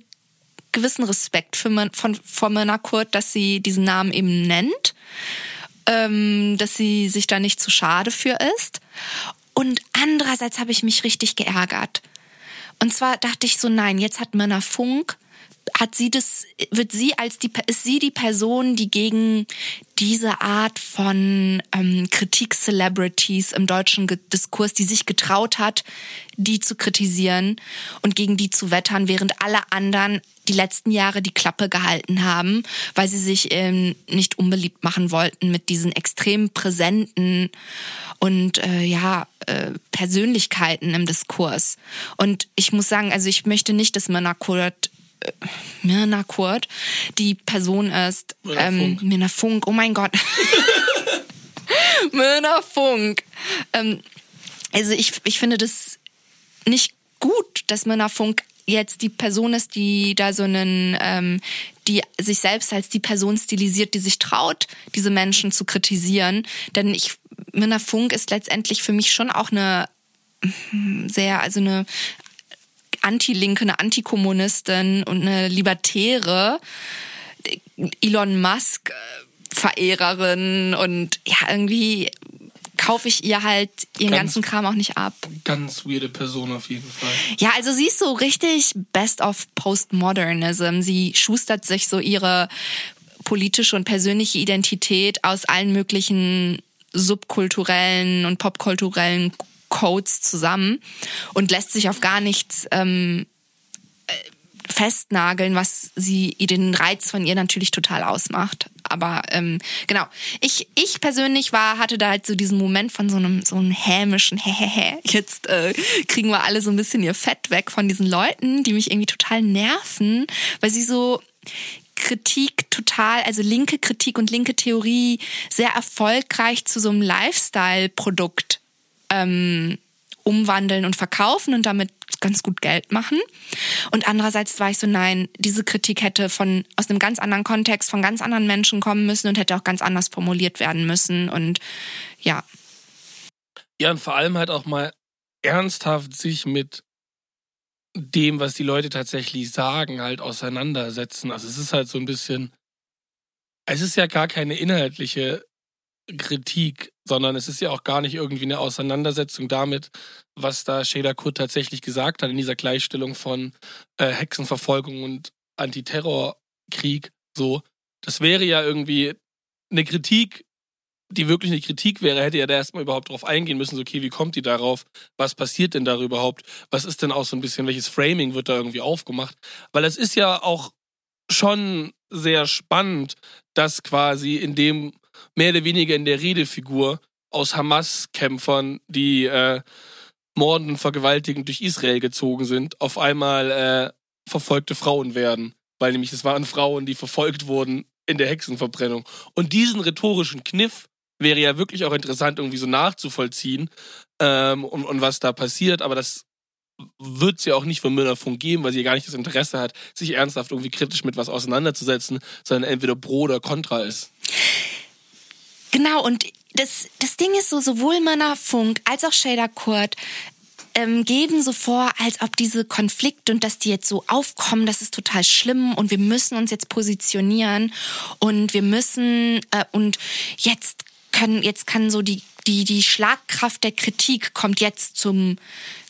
gewissen Respekt für, von, vor Myrna Kurt, dass sie diesen Namen eben nennt, ähm, dass sie sich da nicht zu schade für ist. Und andererseits habe ich mich richtig geärgert. Und zwar dachte ich so, nein, jetzt hat Myrna Funk hat sie das, wird sie als die, ist sie die Person, die gegen diese Art von ähm, Kritik-Celebrities im deutschen Diskurs, die sich getraut hat, die zu kritisieren und gegen die zu wettern, während alle anderen die letzten Jahre die Klappe gehalten haben, weil sie sich ähm, nicht unbeliebt machen wollten mit diesen extrem präsenten und äh, ja äh, Persönlichkeiten im Diskurs. Und ich muss sagen, also ich möchte nicht, dass Myrna Kurt Mirna Kurt die Person ist. Mirna, ähm, Funk. Mirna Funk, oh mein Gott. Mirna Funk. Ähm, also ich, ich finde das nicht gut, dass Mirna Funk jetzt die Person ist, die da so einen, ähm, die sich selbst als die Person stilisiert, die sich traut, diese Menschen zu kritisieren. Denn ich, Mirna Funk ist letztendlich für mich schon auch eine sehr, also eine Anti-Linke, eine Antikommunistin und eine Libertäre, Elon Musk äh, Verehrerin und ja, irgendwie kaufe ich ihr halt ihren ganz, ganzen Kram auch nicht ab. Ganz weirde Person auf jeden Fall. Ja, also sie ist so richtig best of Postmodernism. Sie schustert sich so ihre politische und persönliche Identität aus allen möglichen subkulturellen und popkulturellen Codes zusammen und lässt sich auf gar nichts ähm, äh, festnageln, was sie den Reiz von ihr natürlich total ausmacht. Aber ähm, genau, ich ich persönlich war hatte da halt so diesen Moment von so einem so einem hämischen Hehehe. Jetzt äh, kriegen wir alle so ein bisschen ihr Fett weg von diesen Leuten, die mich irgendwie total nerven, weil sie so Kritik total, also linke Kritik und linke Theorie sehr erfolgreich zu so einem Lifestyle-Produkt ähm, umwandeln und verkaufen und damit ganz gut Geld machen. Und andererseits war ich so, nein, diese Kritik hätte von aus einem ganz anderen Kontext, von ganz anderen Menschen kommen müssen und hätte auch ganz anders formuliert werden müssen. Und ja. Ja, und vor allem halt auch mal ernsthaft sich mit dem, was die Leute tatsächlich sagen, halt auseinandersetzen. Also es ist halt so ein bisschen, es ist ja gar keine inhaltliche Kritik, sondern es ist ja auch gar nicht irgendwie eine Auseinandersetzung damit, was da Shada Kurt tatsächlich gesagt hat in dieser Gleichstellung von äh, Hexenverfolgung und Antiterrorkrieg. So, das wäre ja irgendwie eine Kritik, die wirklich eine Kritik wäre, hätte ja da erstmal überhaupt drauf eingehen müssen, so, okay, wie kommt die darauf? Was passiert denn da überhaupt? Was ist denn auch so ein bisschen, welches Framing wird da irgendwie aufgemacht? Weil es ist ja auch schon sehr spannend, dass quasi in dem mehr oder weniger in der Redefigur aus Hamas-Kämpfern, die äh, morden und vergewaltigend durch Israel gezogen sind, auf einmal äh, verfolgte Frauen werden. Weil nämlich es waren Frauen, die verfolgt wurden in der Hexenverbrennung. Und diesen rhetorischen Kniff wäre ja wirklich auch interessant, irgendwie so nachzuvollziehen ähm, und, und was da passiert. Aber das wird sie ja auch nicht von Müller-Funk geben, weil sie ja gar nicht das Interesse hat, sich ernsthaft irgendwie kritisch mit was auseinanderzusetzen, sondern entweder pro oder contra ist. Genau, und das, das Ding ist so, sowohl Männer Funk als auch Shader Kurt ähm, geben so vor, als ob diese Konflikte und dass die jetzt so aufkommen, das ist total schlimm und wir müssen uns jetzt positionieren und wir müssen äh, und jetzt können jetzt kann so die die die Schlagkraft der Kritik kommt jetzt zum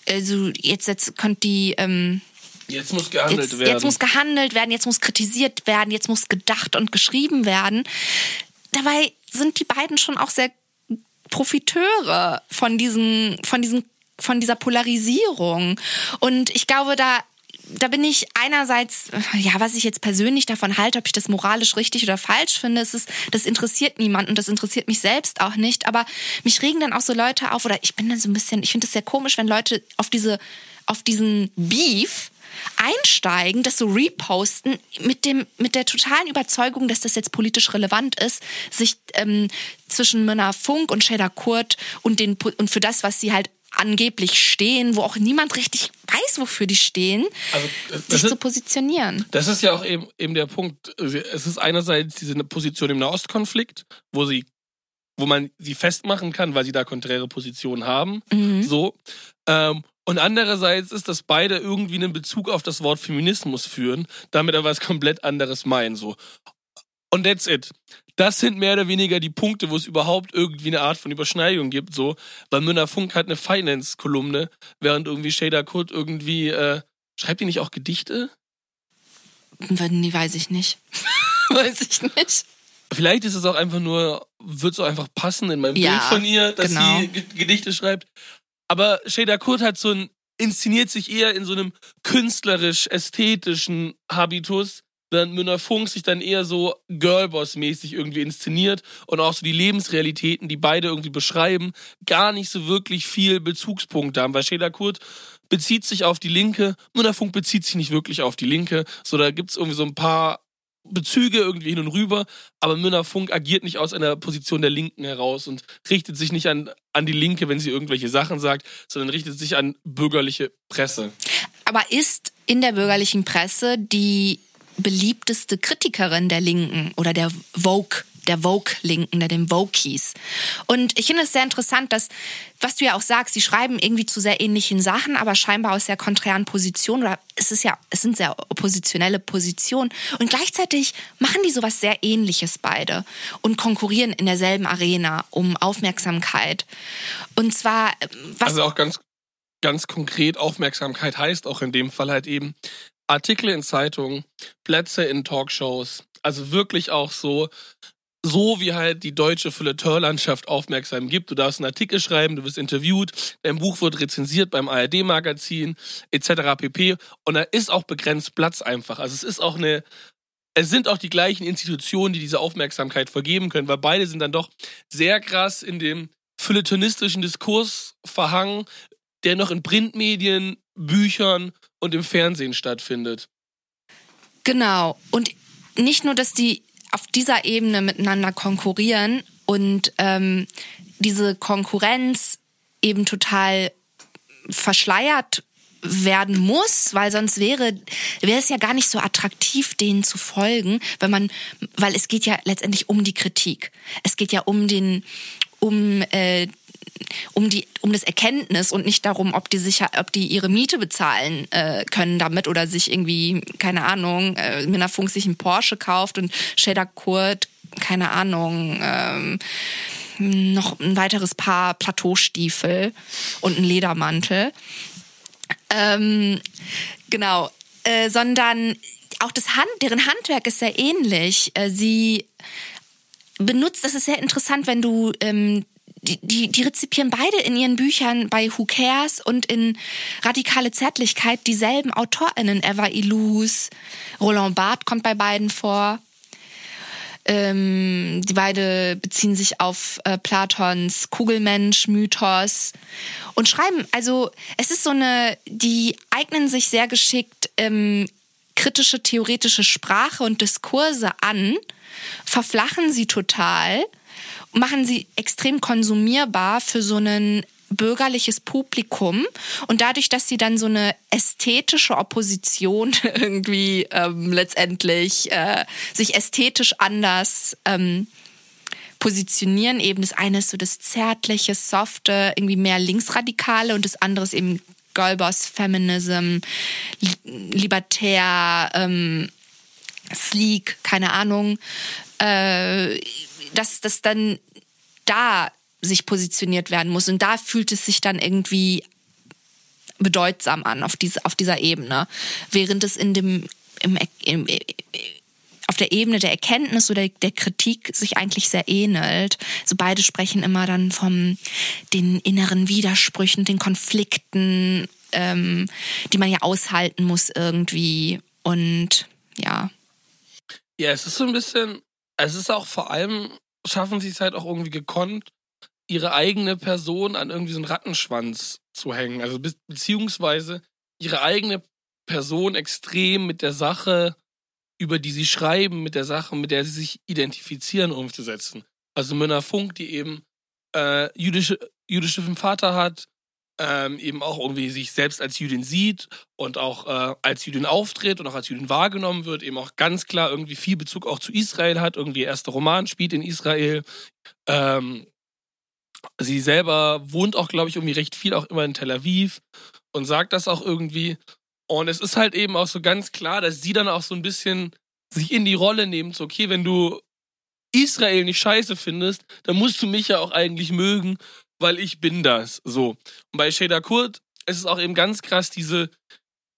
also jetzt jetzt kommt die ähm, Jetzt muss gehandelt jetzt, werden. Jetzt muss gehandelt werden, jetzt muss kritisiert werden, jetzt muss gedacht und geschrieben werden. Dabei sind die beiden schon auch sehr Profiteure von diesen, von diesen, von dieser Polarisierung. Und ich glaube, da da bin ich einerseits, ja, was ich jetzt persönlich davon halte, ob ich das moralisch richtig oder falsch finde, ist, das interessiert niemanden und das interessiert mich selbst auch nicht. Aber mich regen dann auch so Leute auf, oder ich bin dann so ein bisschen, ich finde es sehr komisch, wenn Leute auf diese, auf diesen Beef einsteigen, das so reposten mit dem mit der totalen Überzeugung, dass das jetzt politisch relevant ist, sich ähm, zwischen Männer Funk und Shader Kurt und den und für das, was sie halt angeblich stehen, wo auch niemand richtig weiß, wofür die stehen, also, sich ist, zu positionieren. Das ist ja auch eben, eben der Punkt. Es ist einerseits diese Position im Nahostkonflikt, wo sie wo man sie festmachen kann, weil sie da konträre Positionen haben. Mhm. So. Ähm, und andererseits ist, dass beide irgendwie einen Bezug auf das Wort Feminismus führen, damit aber was komplett anderes meinen. So. Und that's it. Das sind mehr oder weniger die Punkte, wo es überhaupt irgendwie eine Art von Überschneidung gibt. So, weil Münner Funk hat eine Finance-Kolumne, während irgendwie Shader Kurt irgendwie äh, schreibt die nicht auch Gedichte? Nee, weiß ich nicht. weiß ich nicht. Vielleicht ist es auch einfach nur, wird so einfach passen in meinem ja, Bild von ihr, dass genau. sie Gedichte schreibt. Aber Shader Kurt hat so ein, inszeniert sich eher in so einem künstlerisch-ästhetischen Habitus, während Münner Funk sich dann eher so Girlboss-mäßig irgendwie inszeniert und auch so die Lebensrealitäten, die beide irgendwie beschreiben, gar nicht so wirklich viel Bezugspunkte haben, weil Shader Kurt bezieht sich auf die Linke, Münner Funk bezieht sich nicht wirklich auf die Linke, so da gibt's irgendwie so ein paar Bezüge irgendwie hin und rüber, aber Münner Funk agiert nicht aus einer Position der Linken heraus und richtet sich nicht an, an die Linke, wenn sie irgendwelche Sachen sagt, sondern richtet sich an bürgerliche Presse. Aber ist in der bürgerlichen Presse die beliebteste Kritikerin der Linken oder der Vogue der Vogue-Linken, der den Vokies. Und ich finde es sehr interessant, dass, was du ja auch sagst, sie schreiben irgendwie zu sehr ähnlichen Sachen, aber scheinbar aus sehr konträren Positionen oder es ist ja, es sind sehr oppositionelle Positionen und gleichzeitig machen die sowas sehr ähnliches beide und konkurrieren in derselben Arena um Aufmerksamkeit. Und zwar, was. Also auch ganz, ganz konkret Aufmerksamkeit heißt auch in dem Fall halt eben Artikel in Zeitungen, Plätze in Talkshows, also wirklich auch so so wie halt die deutsche Feuilleton-Landschaft aufmerksam gibt. Du darfst einen Artikel schreiben, du wirst interviewt, dein Buch wird rezensiert beim ARD-Magazin etc. pp. Und da ist auch begrenzt Platz einfach. Also es ist auch eine, es sind auch die gleichen Institutionen, die diese Aufmerksamkeit vergeben können, weil beide sind dann doch sehr krass in dem feuilletonistischen Diskurs verhangen, der noch in Printmedien, Büchern und im Fernsehen stattfindet. Genau. Und nicht nur, dass die auf dieser Ebene miteinander konkurrieren und ähm, diese Konkurrenz eben total verschleiert werden muss, weil sonst wäre wäre es ja gar nicht so attraktiv, denen zu folgen, wenn man, weil es geht ja letztendlich um die Kritik. Es geht ja um den um äh, um die um das Erkenntnis und nicht darum, ob die sicher, ob die ihre Miete bezahlen äh, können damit oder sich irgendwie keine Ahnung, äh, Minafunk sich einen Porsche kauft und Shader Kurt keine Ahnung ähm, noch ein weiteres Paar Plateaustiefel und einen Ledermantel. Ähm, genau, äh, sondern auch das Hand, deren Handwerk ist sehr ähnlich. Äh, sie benutzt, das ist sehr interessant, wenn du ähm, die, die, die rezipieren beide in ihren Büchern bei Who Cares und in Radikale Zärtlichkeit dieselben AutorInnen. Eva Illouz, Roland Barthes kommt bei beiden vor. Ähm, die beide beziehen sich auf äh, Platons Kugelmensch-Mythos und schreiben, also es ist so eine, die eignen sich sehr geschickt ähm, kritische theoretische Sprache und Diskurse an, verflachen sie total machen sie extrem konsumierbar für so ein bürgerliches Publikum. Und dadurch, dass sie dann so eine ästhetische Opposition irgendwie ähm, letztendlich äh, sich ästhetisch anders ähm, positionieren, eben das eine ist so das zärtliche, softe, irgendwie mehr linksradikale und das andere ist eben Girlboss Feminism, libertär, ähm, sleek, keine Ahnung, äh, dass das dann da sich positioniert werden muss. Und da fühlt es sich dann irgendwie bedeutsam an auf, diese, auf dieser Ebene. Während es in dem, im, im, auf der Ebene der Erkenntnis oder der Kritik sich eigentlich sehr ähnelt. So beide sprechen immer dann vom den inneren Widersprüchen, den Konflikten, ähm, die man ja aushalten muss irgendwie. Und ja. Ja, es ist so ein bisschen, es ist auch vor allem, schaffen sie es halt auch irgendwie gekonnt, ihre eigene Person an irgendwie so einen Rattenschwanz zu hängen. Also be beziehungsweise ihre eigene Person extrem mit der Sache, über die sie schreiben, mit der Sache, mit der sie sich identifizieren, umzusetzen. Also Münner Funk, die eben äh, jüdische, jüdische Vater hat, ähm, eben auch irgendwie sich selbst als Jüdin sieht und auch äh, als Jüdin auftritt und auch als Jüdin wahrgenommen wird, eben auch ganz klar irgendwie viel Bezug auch zu Israel hat, irgendwie erster Roman spielt in Israel, ähm, sie selber wohnt auch, glaube ich, irgendwie recht viel auch immer in Tel Aviv und sagt das auch irgendwie. Und es ist halt eben auch so ganz klar, dass sie dann auch so ein bisschen sich in die Rolle nimmt, so, okay, wenn du Israel nicht scheiße findest, dann musst du mich ja auch eigentlich mögen, weil ich bin das. So. Und bei Shada Kurt ist es auch eben ganz krass, diese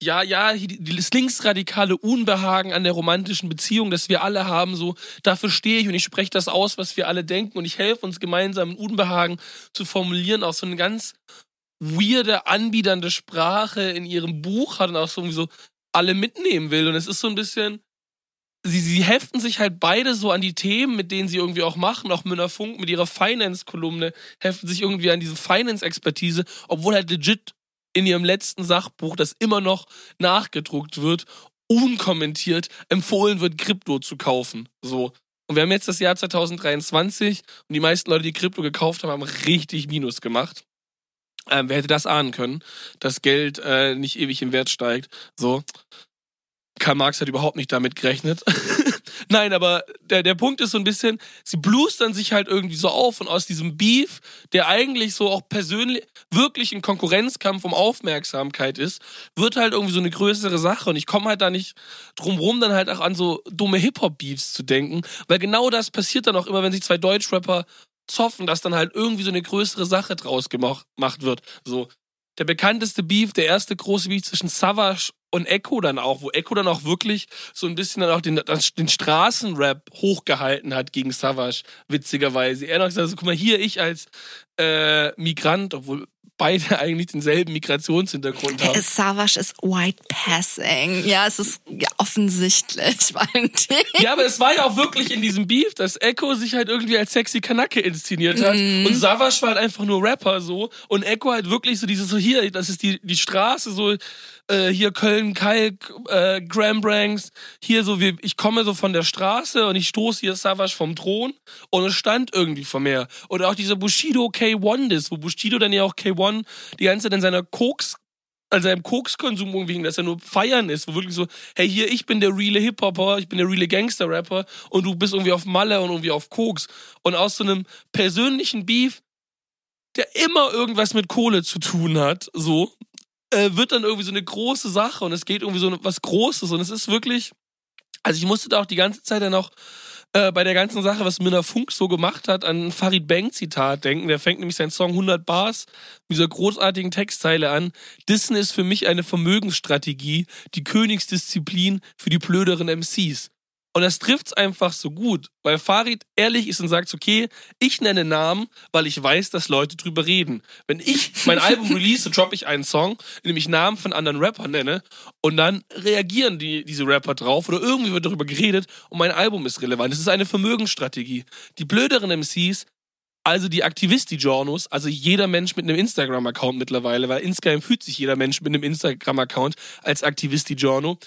ja, ja, das linksradikale Unbehagen an der romantischen Beziehung, das wir alle haben, so, dafür stehe ich und ich spreche das aus, was wir alle denken und ich helfe uns gemeinsam ein Unbehagen zu formulieren, auch so eine ganz weirde, anbiedernde Sprache in ihrem Buch hat und auch so irgendwie so alle mitnehmen will und es ist so ein bisschen, sie, sie heften sich halt beide so an die Themen, mit denen sie irgendwie auch machen, auch Münner Funk mit ihrer Finance-Kolumne heften sich irgendwie an diese Finance-Expertise, obwohl halt legit in ihrem letzten Sachbuch, das immer noch nachgedruckt wird, unkommentiert empfohlen wird, Krypto zu kaufen. So. Und wir haben jetzt das Jahr 2023 und die meisten Leute, die Krypto gekauft haben, haben richtig Minus gemacht. Ähm, wer hätte das ahnen können, dass Geld äh, nicht ewig im Wert steigt? So. Karl Marx hat überhaupt nicht damit gerechnet. Nein, aber der, der Punkt ist so ein bisschen, sie blustern sich halt irgendwie so auf und aus diesem Beef, der eigentlich so auch persönlich wirklich ein Konkurrenzkampf um Aufmerksamkeit ist, wird halt irgendwie so eine größere Sache und ich komme halt da nicht drum rum, dann halt auch an so dumme Hip-Hop-Beefs zu denken, weil genau das passiert dann auch immer, wenn sich zwei Deutschrapper zoffen, dass dann halt irgendwie so eine größere Sache draus gemacht wird. So, der bekannteste Beef, der erste große Beef zwischen Savage und Echo dann auch, wo Echo dann auch wirklich so ein bisschen dann auch den, den Straßenrap hochgehalten hat gegen Savage, witzigerweise. Er noch gesagt, so, guck mal, hier ich als äh, Migrant, obwohl beide eigentlich denselben Migrationshintergrund haben. Savage ist White Passing. Ja, es ist ja, offensichtlich, Valentin. Ja, aber es war ja auch wirklich in diesem Beef, dass Echo sich halt irgendwie als sexy Kanacke inszeniert hat. Mm. Und Savage war halt einfach nur Rapper so. Und Echo halt wirklich so dieses so hier, das ist die, die Straße, so äh, hier Köln, Kalk, äh, Grambranks, hier so, wie, ich komme so von der Straße und ich stoße hier Savage vom Thron und es stand irgendwie vor mir. Oder auch dieser Bushido K1-Diss, wo Bushido dann ja auch K1 die ganze Zeit in seiner Koks also seinem Kokskonsum irgendwie, dass er nur feiern ist, wo wirklich so, hey, hier, ich bin der reale Hip-Hopper, ich bin der reale Gangster-Rapper und du bist irgendwie auf Malle und irgendwie auf Koks. Und aus so einem persönlichen Beef, der immer irgendwas mit Kohle zu tun hat, so, äh, wird dann irgendwie so eine große Sache und es geht irgendwie so was Großes und es ist wirklich, also ich musste da auch die ganze Zeit dann auch äh, bei der ganzen Sache, was Minna Funk so gemacht hat, an Farid Bang Zitat denken. Der fängt nämlich seinen Song 100 Bars mit dieser großartigen Textzeile an. Dissen ist für mich eine Vermögensstrategie, die Königsdisziplin für die blöderen MCs. Und das trifft's einfach so gut, weil Farid ehrlich ist und sagt, okay, ich nenne Namen, weil ich weiß, dass Leute drüber reden. Wenn ich mein Album release, droppe ich einen Song, in dem ich Namen von anderen Rappern nenne und dann reagieren die, diese Rapper drauf oder irgendwie wird darüber geredet und mein Album ist relevant. Das ist eine Vermögensstrategie. Die blöderen MCs also die Aktivisti-Journos, also jeder Mensch mit einem Instagram-Account mittlerweile, weil insgeheim fühlt sich jeder Mensch mit einem Instagram-Account als Aktivisti-Journo,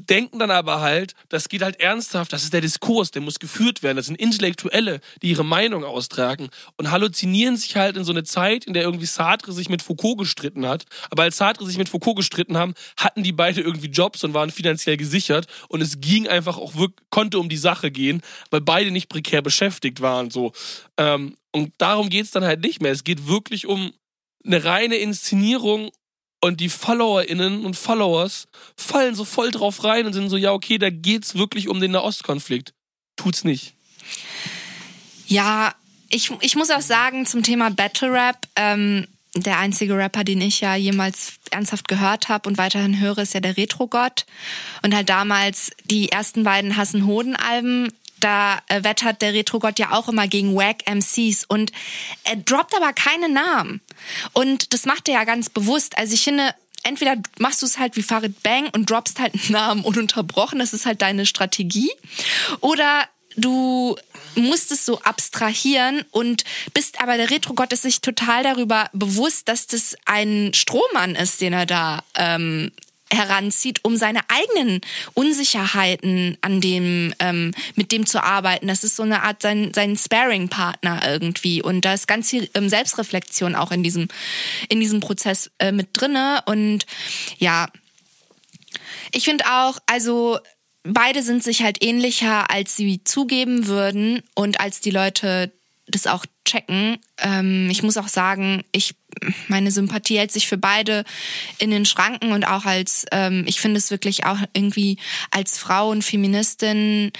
denken dann aber halt, das geht halt ernsthaft, das ist der Diskurs, der muss geführt werden, das sind Intellektuelle, die ihre Meinung austragen und halluzinieren sich halt in so eine Zeit, in der irgendwie Sartre sich mit Foucault gestritten hat, aber als Sartre sich mit Foucault gestritten haben, hatten die beide irgendwie Jobs und waren finanziell gesichert und es ging einfach auch wirklich, konnte um die Sache gehen, weil beide nicht prekär beschäftigt waren, so. Ähm, und darum geht's dann halt nicht mehr, es geht wirklich um eine reine Inszenierung Und die FollowerInnen und Followers fallen so voll drauf rein und sind so, ja, okay, da geht's wirklich um den Nahostkonflikt. Tut's nicht. Ja, ich, ich muss auch sagen, zum Thema Battle Rap, ähm, der einzige Rapper, den ich ja jemals ernsthaft gehört habe und weiterhin höre, ist ja der Retro-Gott. Und halt damals die ersten beiden Hassen Hoden-Alben, da äh, wettert der Retro-Gott ja auch immer gegen Wack MCs und er droppt aber keine Namen. Und das macht er ja ganz bewusst. Also ich finde, entweder machst du es halt wie Farid Bang und droppst halt einen Namen ununterbrochen, das ist halt deine Strategie. Oder du musst es so abstrahieren und bist aber der Retro-Gott ist sich total darüber bewusst, dass das ein Strohmann ist, den er da ähm, heranzieht, um seine eigenen Unsicherheiten an dem ähm, mit dem zu arbeiten. Das ist so eine Art sein sein Sparing-Partner irgendwie und da ist ganz viel ähm, Selbstreflexion auch in diesem in diesem Prozess äh, mit drinne und ja, ich finde auch, also beide sind sich halt ähnlicher, als sie zugeben würden und als die Leute das auch checken. Ähm, ich muss auch sagen, ich meine Sympathie hält sich für beide in den Schranken und auch als ähm, ich finde es wirklich auch irgendwie als Frau und Feministin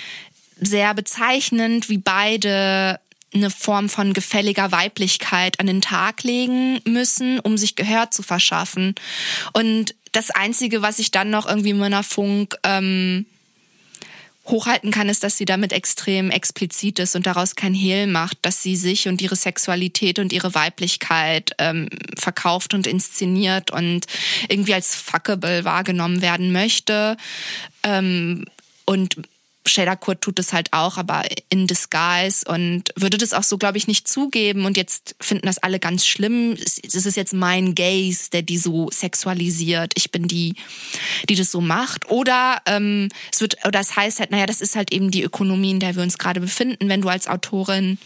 sehr bezeichnend, wie beide eine Form von gefälliger Weiblichkeit an den Tag legen müssen, um sich Gehör zu verschaffen. Und das Einzige, was ich dann noch irgendwie Männerfunk ähm, hochhalten kann, ist, dass sie damit extrem explizit ist und daraus kein Hehl macht, dass sie sich und ihre Sexualität und ihre Weiblichkeit ähm, verkauft und inszeniert und irgendwie als fuckable wahrgenommen werden möchte. Ähm, und Shader Kurt tut es halt auch, aber in disguise und würde das auch so, glaube ich, nicht zugeben. Und jetzt finden das alle ganz schlimm. Es ist jetzt mein Gaze, der die so sexualisiert. Ich bin die, die das so macht. Oder ähm, es wird, oder es heißt halt, naja, das ist halt eben die Ökonomie, in der wir uns gerade befinden. Wenn du als Autorin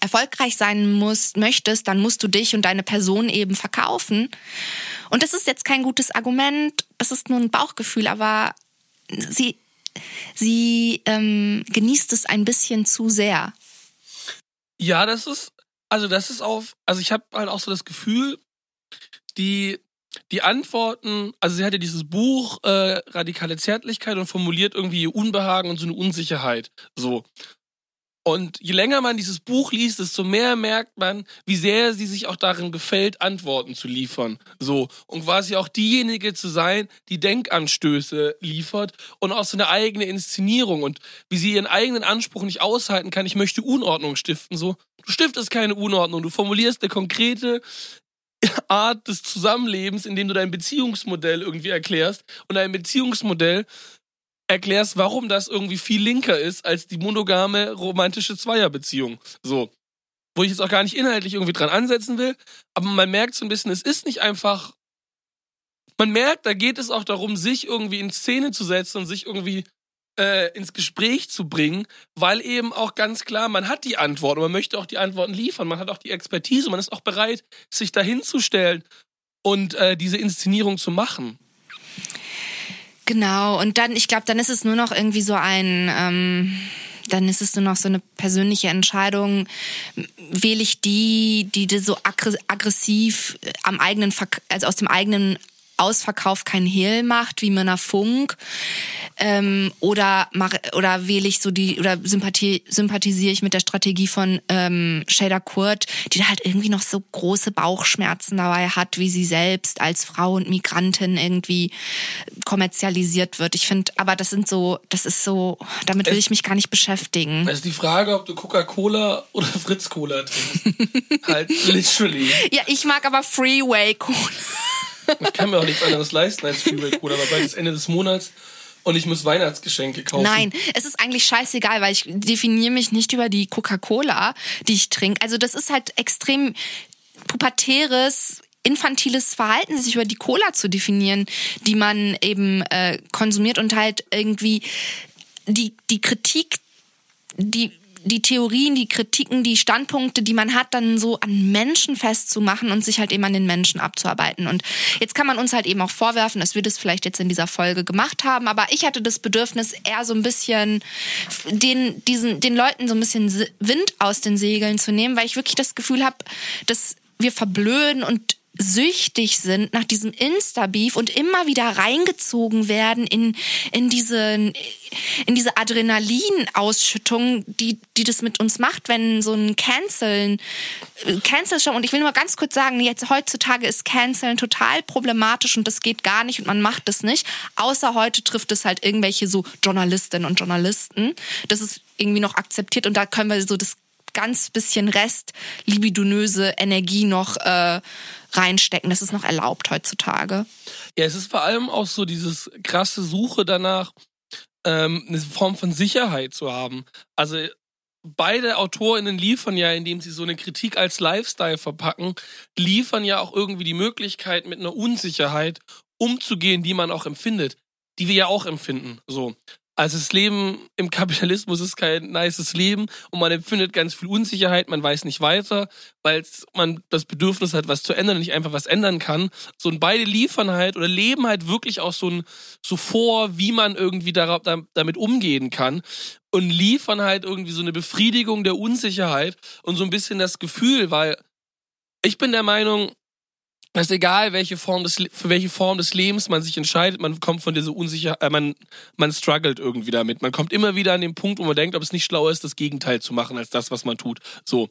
erfolgreich sein musst, möchtest, dann musst du dich und deine Person eben verkaufen. Und das ist jetzt kein gutes Argument, das ist nur ein Bauchgefühl, aber sie sie ähm, genießt es ein bisschen zu sehr. Ja, das ist, also das ist auf, also ich habe halt auch so das Gefühl, die, die Antworten, also sie hat ja dieses Buch äh, Radikale Zärtlichkeit und formuliert irgendwie Unbehagen und so eine Unsicherheit. So. Und je länger man dieses Buch liest, desto mehr merkt man, wie sehr sie sich auch darin gefällt, Antworten zu liefern. So. Und quasi auch diejenige zu sein, die Denkanstöße liefert und auch so eine eigene Inszenierung und wie sie ihren eigenen Anspruch nicht aushalten kann, ich möchte Unordnung stiften. So. Du stiftest keine Unordnung, du formulierst eine konkrete Art des Zusammenlebens, indem du dein Beziehungsmodell irgendwie erklärst. Und dein Beziehungsmodell erklärst, warum das irgendwie viel linker ist als die monogame romantische Zweierbeziehung. So. Wo ich jetzt auch gar nicht inhaltlich irgendwie dran ansetzen will, aber man merkt so ein bisschen, es ist nicht einfach. Man merkt, da geht es auch darum, sich irgendwie in Szene zu setzen und sich irgendwie äh, ins Gespräch zu bringen, weil eben auch ganz klar, man hat die Antworten, man möchte auch die Antworten liefern, man hat auch die Expertise, man ist auch bereit, sich dahinzustellen und äh, diese Inszenierung zu machen. Genau, und dann, ich glaube, dann ist es nur noch irgendwie so ein, ähm, dann ist es nur noch so eine persönliche Entscheidung. Wähle ich die, die so aggressiv am eigenen, also aus dem eigenen Ausverkauf kein Hehl macht, wie Männer Funk, ähm, oder mach, oder wähle ich so die oder sympathie, sympathisiere ich mit der Strategie von ähm, Shader Kurt, die da halt irgendwie noch so große Bauchschmerzen dabei hat, wie sie selbst als Frau und Migrantin irgendwie kommerzialisiert wird. Ich finde, aber das sind so, das ist so, damit will ich mich gar nicht beschäftigen. Es ist die Frage, ob du Coca-Cola oder Fritz-Cola trinkst. halt literally. Ja, ich mag aber Freeway-Cola. Ich kann mir auch nichts anderes leisten als Freeway-Cola, aber bald ist Ende des Monats und ich muss Weihnachtsgeschenke kaufen. Nein, es ist eigentlich scheißegal, weil ich definiere mich nicht über die Coca-Cola, die ich trinke. Also das ist halt extrem pubertäres infantiles Verhalten, sich über die Cola zu definieren, die man eben äh, konsumiert und halt irgendwie die, die Kritik, die die Theorien, die Kritiken, die Standpunkte, die man hat, dann so an Menschen festzumachen und sich halt eben an den Menschen abzuarbeiten. Und jetzt kann man uns halt eben auch vorwerfen, dass wir das vielleicht jetzt in dieser Folge gemacht haben, aber ich hatte das Bedürfnis, eher so ein bisschen den, diesen, den Leuten so ein bisschen Wind aus den Segeln zu nehmen, weil ich wirklich das Gefühl habe, dass wir verblöden und süchtig sind nach diesem Insta-Beef und immer wieder reingezogen werden in, in diese, in diese Adrenalin-Ausschüttung, die, die das mit uns macht, wenn so ein Canceln, Cancel schon, und ich will nur ganz kurz sagen, jetzt heutzutage ist Canceln total problematisch und das geht gar nicht und man macht es nicht, außer heute trifft es halt irgendwelche so Journalistinnen und Journalisten. Das ist irgendwie noch akzeptiert und da können wir so das ganz bisschen Rest libidonöse Energie noch äh, reinstecken. Das ist noch erlaubt heutzutage. Ja, es ist vor allem auch so dieses krasse Suche danach, ähm, eine Form von Sicherheit zu haben. Also beide AutorInnen liefern ja, indem sie so eine Kritik als Lifestyle verpacken, liefern ja auch irgendwie die Möglichkeit, mit einer Unsicherheit umzugehen, die man auch empfindet, die wir ja auch empfinden. So. Also das Leben im Kapitalismus ist kein nices Leben und man empfindet ganz viel Unsicherheit, man weiß nicht weiter, weil man das Bedürfnis hat, was zu ändern und nicht einfach was ändern kann. So und beide liefern halt oder leben halt wirklich auch so ein so vor, wie man irgendwie darauf, damit umgehen kann und liefern halt irgendwie so eine Befriedigung der Unsicherheit und so ein bisschen das Gefühl, weil ich bin der Meinung, es ist egal, welche Form des, für welche Form des Lebens man sich entscheidet, man kommt von dieser Unsicherheit, äh, man, man struggelt irgendwie damit. Man kommt immer wieder an den Punkt, wo man denkt, ob es nicht schlauer ist, das Gegenteil zu machen, als das, was man tut. So.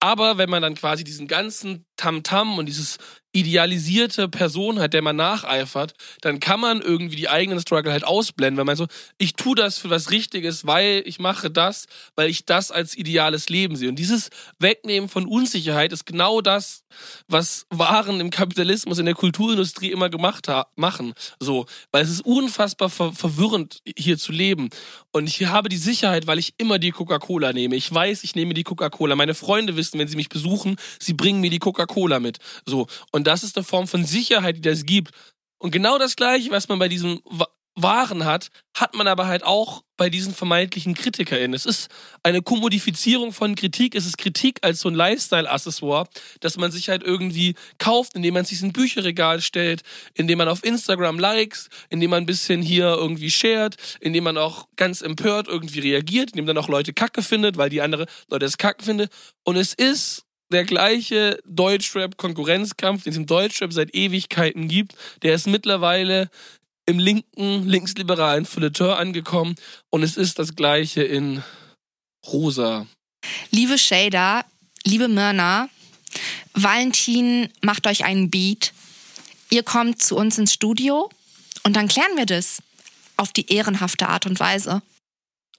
Aber wenn man dann quasi diesen ganzen Tamtam -Tam und dieses idealisierte Person hat, der man nacheifert, dann kann man irgendwie die eigenen Struggle halt ausblenden, weil man so, ich tue das für was Richtiges, weil ich mache das, weil ich das als ideales Leben sehe. Und dieses Wegnehmen von Unsicherheit ist genau das, was Waren im Kapitalismus, in der Kulturindustrie immer gemacht machen. So, weil es ist unfassbar ver verwirrend, hier zu leben. Und ich habe die Sicherheit, weil ich immer die Coca-Cola nehme. Ich weiß, ich nehme die Coca-Cola. Meine Freunde wissen, wenn sie mich besuchen, sie bringen mir die Coca-Cola mit. So. Und das ist eine Form von Sicherheit, die das gibt. Und genau das Gleiche, was man bei diesem Waren hat, hat man aber halt auch bei diesen vermeintlichen KritikerInnen. Es ist eine Kommodifizierung von Kritik. Es ist Kritik als so ein Lifestyle-Accessoire, dass man sich halt irgendwie kauft, indem man sich ein Bücherregal stellt, indem man auf Instagram likes, indem man ein bisschen hier irgendwie shared, indem man auch ganz empört irgendwie reagiert, indem dann auch Leute Kacke findet, weil die andere Leute es Kacke findet. Und es ist der gleiche Deutschrap-Konkurrenzkampf, den es im Deutschrap seit Ewigkeiten gibt. Der ist mittlerweile im linken, linksliberalen Feuilleton angekommen und es ist das gleiche in rosa. Liebe Shader, liebe Mörner, Valentin macht euch einen Beat. Ihr kommt zu uns ins Studio und dann klären wir das auf die ehrenhafte Art und Weise.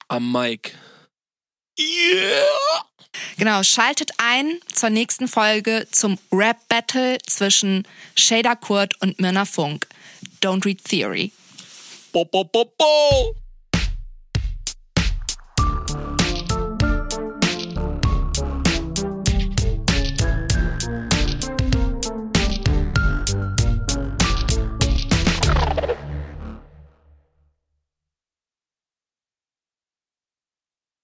Am Mike. Yeah! Genau, schaltet ein zur nächsten Folge zum Rap-Battle zwischen Shader Kurt und Mirna Funk. Don't read Theory. Bo, bo, bo, bo.